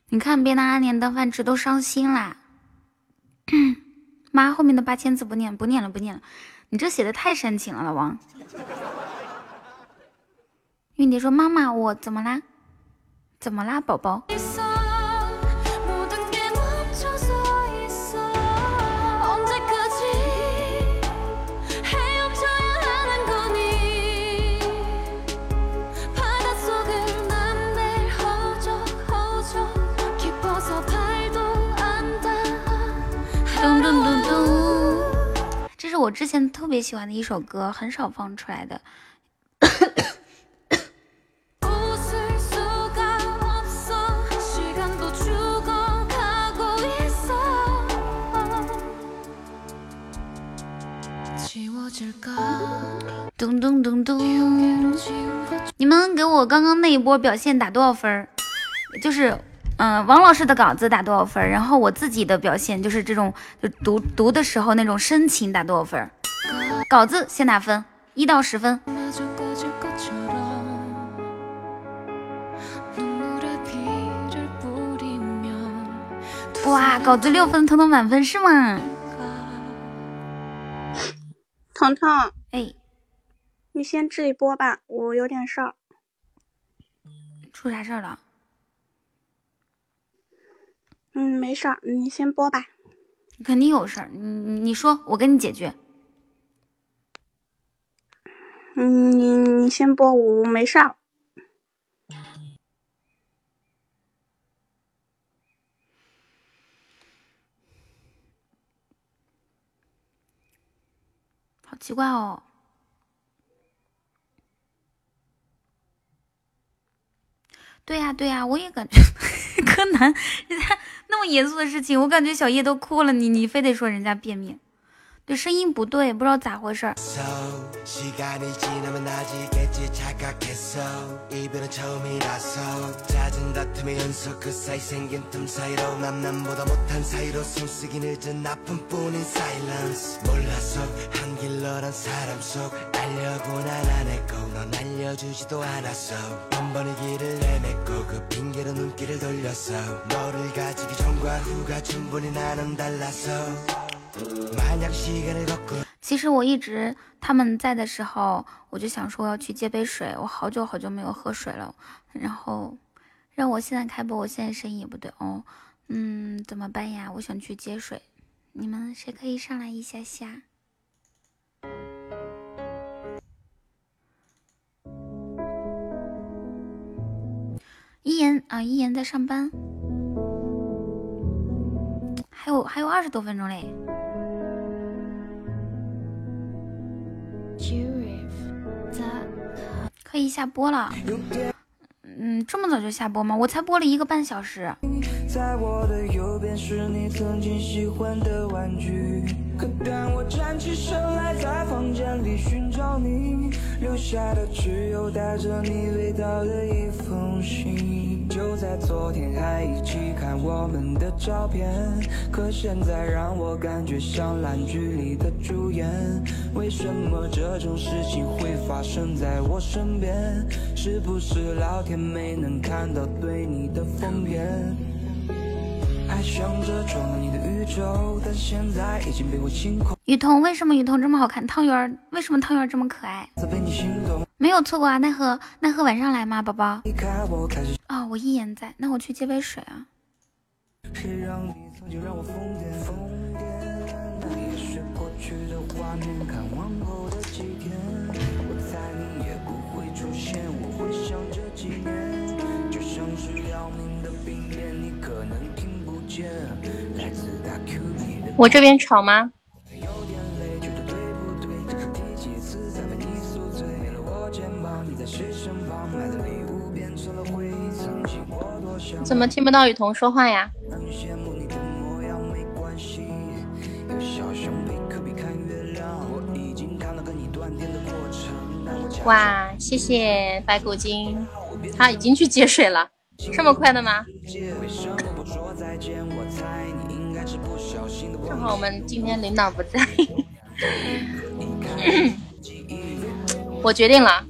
你看，别拿阿莲当饭吃，都伤心啦。妈，后面的八千字不念，不念了，不念了。你这写的太煽情了，老王。韵蝶说：“妈妈，我怎么啦？怎么啦，宝宝？我之前特别喜欢的一首歌，很少放出来的。咚咚咚咚！你们给我刚刚那一波表现打多少分儿？就是嗯，王老师的稿子打多少分？然后我自己的表现就是这种，就读读的时候那种深情打多少分？稿子先打分，一到十分。哇，稿子六分，彤彤满分是吗？彤彤，哎，你先这一波吧，我有点事儿。出啥事儿了？嗯，没事儿，你先播吧。肯定有事儿，你你你说，我跟你解决。嗯，你你先播，我没事儿。好奇怪哦。对呀、对呀、我也感觉 柯南人家那么严肃的事情，我感觉小叶都哭了，你你非得说人家便秘，对，声音不对，不知道咋回事其实我一直他们在的时候我就想说要去接杯水我好久好久没有喝水了然后让我现在开播我现在声音也不对哦。嗯怎么办呀？我想去接水。你们谁可以上来一下下？一言啊一言在上班。还有还有二十多分钟嘞。可以下播了。嗯，这么早就下播吗？我才播了一个半小时。在我的右边是你曾经喜欢的玩具，可当我站起身来，在房间里寻找你，留下的只有带着你味道的一封信。就在昨天还一起看我们的照片，可现在让我感觉像烂剧里的主演。为什么这种事情会发生在我身边？是不是老天没能看到对你的疯癫？爱想着装了你的宇宙，但现在已经被我清空。雨桐，为什么雨桐这么好看？汤圆儿，为什么汤圆儿这么可爱？没有错过啊，奈何奈何晚上来吗，宝宝？啊、我一言在，那我去接杯水啊。谁让你曾经让我疯癫疯癫？那也是过去的画面，看往后的几天，我猜你也不会出现，我会想这几年，就像是要命我这边吵吗？怎么听不到雨桐说话呀？哇，谢谢白骨精，他已经去接水了，这么快的吗？正好我们今天领导不在，我决定了，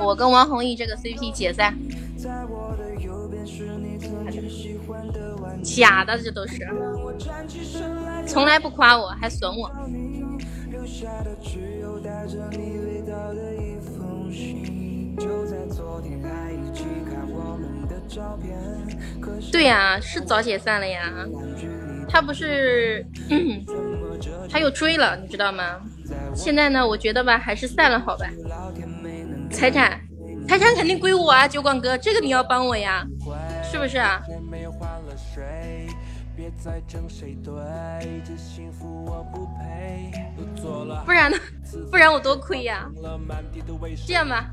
我跟王弘毅这个 CP 解散。假的，这都是，从来不夸我，还损我。对呀、是早解散了呀。他不是，他又追了，你知道吗？现在呢，我觉得吧，还是散了好吧。财产，财产肯定归我啊，酒馆哥，这个你要帮我呀，是不是啊？别再争谁对，这幸福我不配。又做了不然呢？不然我多亏呀。这样吧，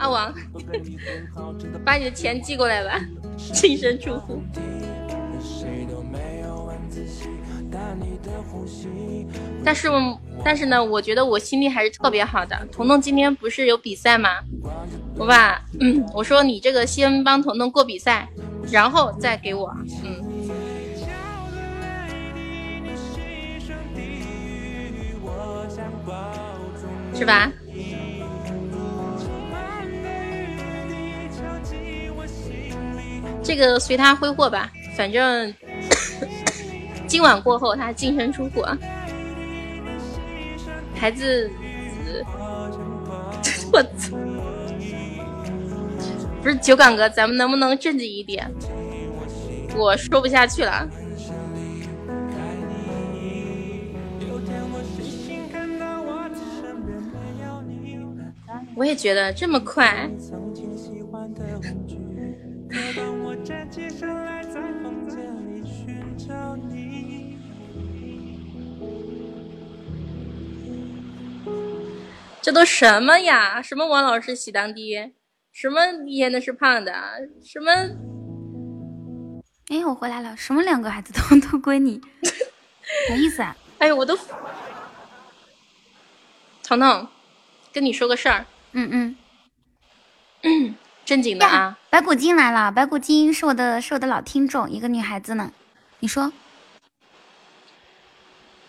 阿王，把你的钱寄过来吧，净身出户。但是，但是呢，我觉得我心里还是特别好的。彤彤今天不是有比赛吗？我把，嗯，我说你这个先帮彤彤过比赛，然后再给我，嗯，是吧？这个随他挥霍吧，反正 今晚过后他净身出户啊。孩子，我操！不是酒馆哥，咱们能不能正经一点？我说不下去了。我也觉得这么快，这都什么呀？什么王老师喜当爹？什么演的是胖的？什么？哎，我回来了，什么两个孩子都 都归你，啥意思啊？哎呦，我都，彤彤，跟你说个事儿，嗯嗯，正经的啊。白骨精来了，白骨精是我的是我的老听众，一个女孩子呢。你说，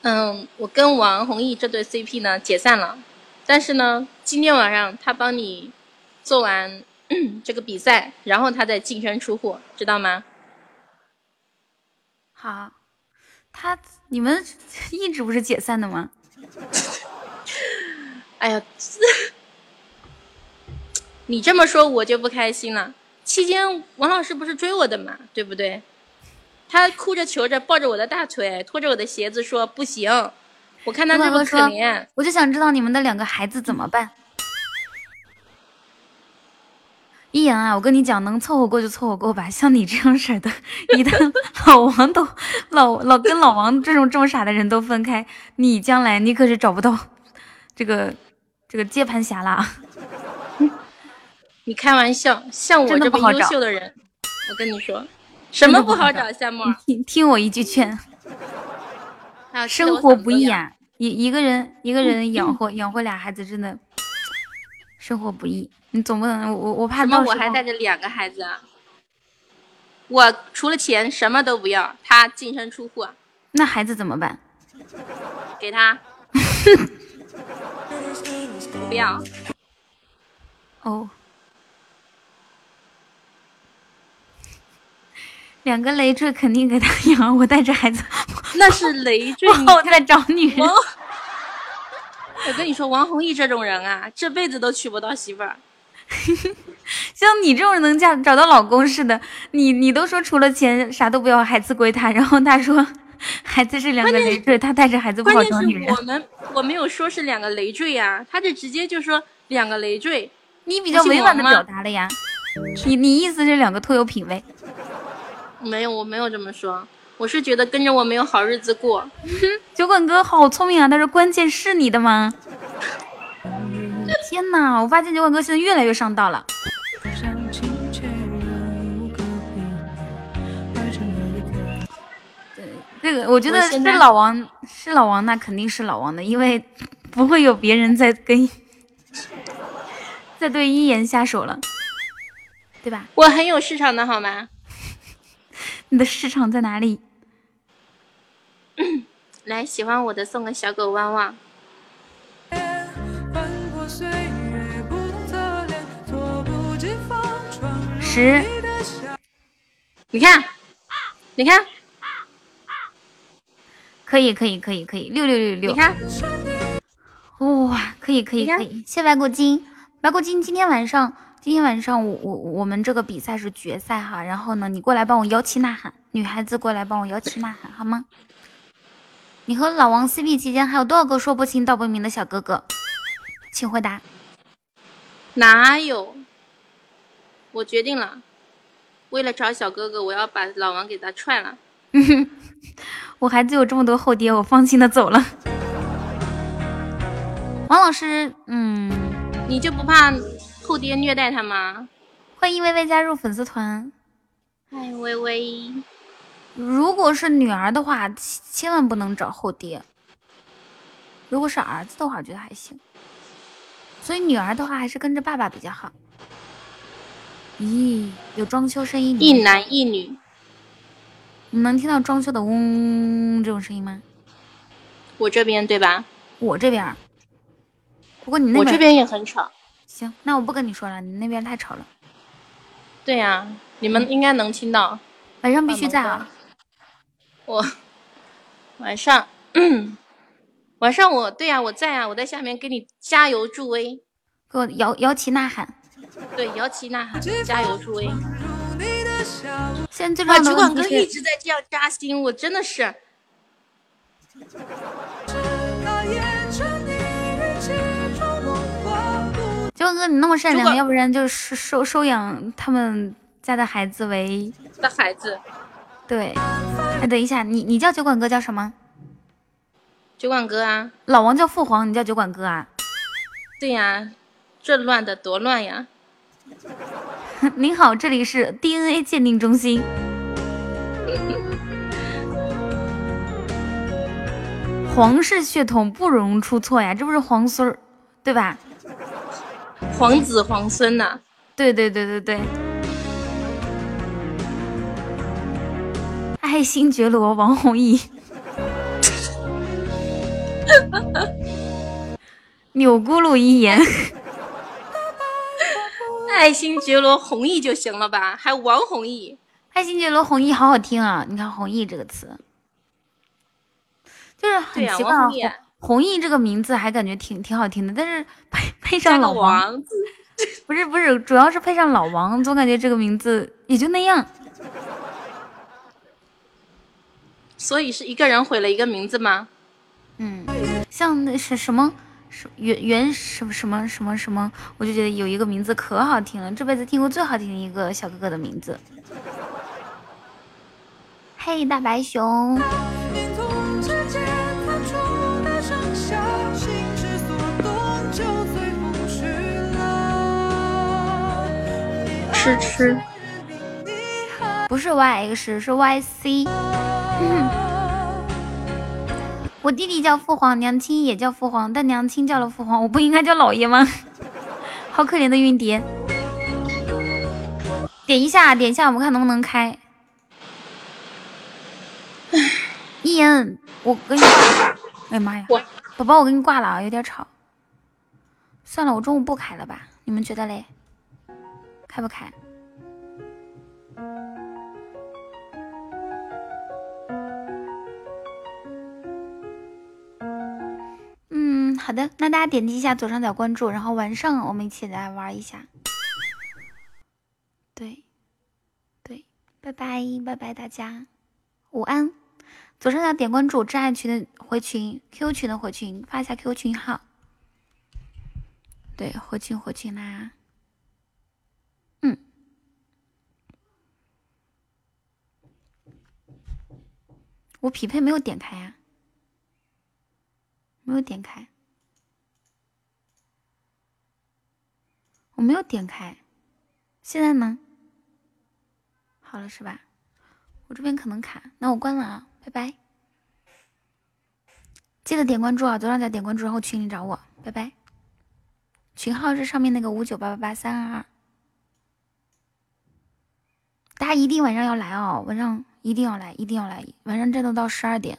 嗯，我跟王弘毅这对 CP 呢解散了，但是呢，今天晚上他帮你做完这个比赛，然后他再净身出户，知道吗？好，他你们一直不是解散的吗？哎呀，你这么说我就不开心了。期间王老师不是追我的嘛，对不对？他哭着求着抱着我的大腿，拖着我的鞋子说不行。我看他那么可怜，，我就想知道你们的两个孩子怎么办。一言啊，我跟你讲，能凑合过就凑合过吧。像你这样式的，一旦 老王都老老跟老王这种这么傻的人都分开，你将来你可是找不到这个这个接盘侠啦。你开玩笑，像我这么优秀的人，我跟你说，什么不好找？夏沫儿，听听我一句劝，还有记得生活不易啊，一一个人一个人 养活养活俩孩子真的生活不易。你总不能我我我怕什么？我还带着两个孩子啊！我除了钱什么都不要，他净身出户，啊那孩子怎么办？给他。不要，哦，两个累赘肯定给他养，我带着孩子，那是累赘。我在找女人。我跟你说，王弘毅这种人啊，这辈子都娶不到媳妇儿。像你这种能嫁找到老公似的，你你都说除了钱啥都不要，孩子归他，然后他说孩子是两个累赘，他带着孩子不好找女人是我。们我没有说是两个累赘呀、他就直接就说两个累赘。你比较委婉的表达了呀，你你意思是两个颇有品位。没有，我没有这么说，我是觉得跟着我没有好日子过。酒馆哥好聪明啊！他说关键是你的吗？天哪！我发现酒馆哥现在越来越上道了。这个我觉得是老王，是老王，那肯定是老王的，因为不会有别人在跟 在对一言下手了，对吧？我很有市场的好吗？你的市场在哪里？来，喜欢我的送个小狗汪汪。十，你看，你看，可以，可以，可以，可以，六六六六。你看，哇，可以，可以，可以，谢白骨精，白骨精，今天晚上，今天晚上我我我们这个比赛是决赛哈，然后呢，你过来帮我摇旗呐喊，女孩子过来帮我摇旗呐喊好吗？你和老王 CP 期间还有多少个说不清道不明的小哥哥？请回答。哪有？我决定了，为了找小哥哥，我要把老王给他踹了。我孩子有这么多后爹，我放心的走了。王老师，嗯，你就不怕后爹虐待他吗？欢迎微微加入粉丝团。嗨，微微，如果是女儿的话，千千万不能找后爹。如果是儿子的话，我觉得还行。所以女儿的话，还是跟着爸爸比较好。咦，有装修声音，一男一女，你能听到装修的嗡这种声音吗？我这边对吧？我这边，不过你那边我这边也很吵。行，那我不跟你说了，你那边太吵了。对呀、你们应该能听到。晚上必须在啊！我晚上，嗯，晚上我对呀、我在啊，我在下面给你加油助威，给我摇摇旗呐喊。对，摇旗呐喊，加油助威。现在最重哇，要的主管哥一直在这样扎心，我真的是。九哥，你那么善良，要不然就是收收养他们家的孩子为的孩子，对。哎，等一下，你你叫酒馆哥叫什么？酒馆哥啊，老王叫父皇，你叫酒馆哥啊？对呀、这乱的多乱呀！您好，这里是 DNA 鉴定中心。皇室血统不容出错呀，这不是皇孙儿，对吧？皇子皇孙呐、对对对对对。爱新觉罗王弘毅，钮咕噜一言，爱新觉罗弘毅就行了吧？还王弘毅，爱新觉罗弘毅好好听啊！你看“弘毅”这个词，就是很奇怪啊。王弘毅弘弘毅这个名字还感觉挺挺好听的，但是配配上老王，不是不是，主要是配上老王，总感觉这个名字也就那样。所以是一个人毁了一个名字吗？嗯，像那是什么什原原什么什么什么什么，我就觉得有一个名字可好听了，这辈子听过最好听的一个小哥哥的名字。嘿，大白熊，盛夏，心之所动就随风去了。吃吃，不是 Y X 是 Y C。我弟弟叫父皇，娘亲也叫父皇，但娘亲叫了父皇，我不应该叫老爷吗？好可怜的晕蝶。点一下，点一下，我们看能不能开。一言，我跟你挂。哎呀妈呀！宝宝，我给你挂了啊，有点吵。算了，我中午不开了吧？你们觉得嘞？开不开？嗯，好的，那大家点击一下左上角关注，然后晚上我们一起来玩一下。对，对，拜拜拜拜大家，午安。左上角点关注，真爱群的回群，Q 群的回群，发一下 Q 群号。对，回群回群啦。嗯，我匹配没有点开呀、没有点开，我没有点开，现在呢？好了是吧？我这边可能卡，那我关了啊，拜拜。记得点关注啊，左上角点关注，然后群里找我，拜拜。群号是上面那个五九八八八三二二，大家一定晚上要来哦，晚上一定要来，一定要来，晚上战斗到十二点。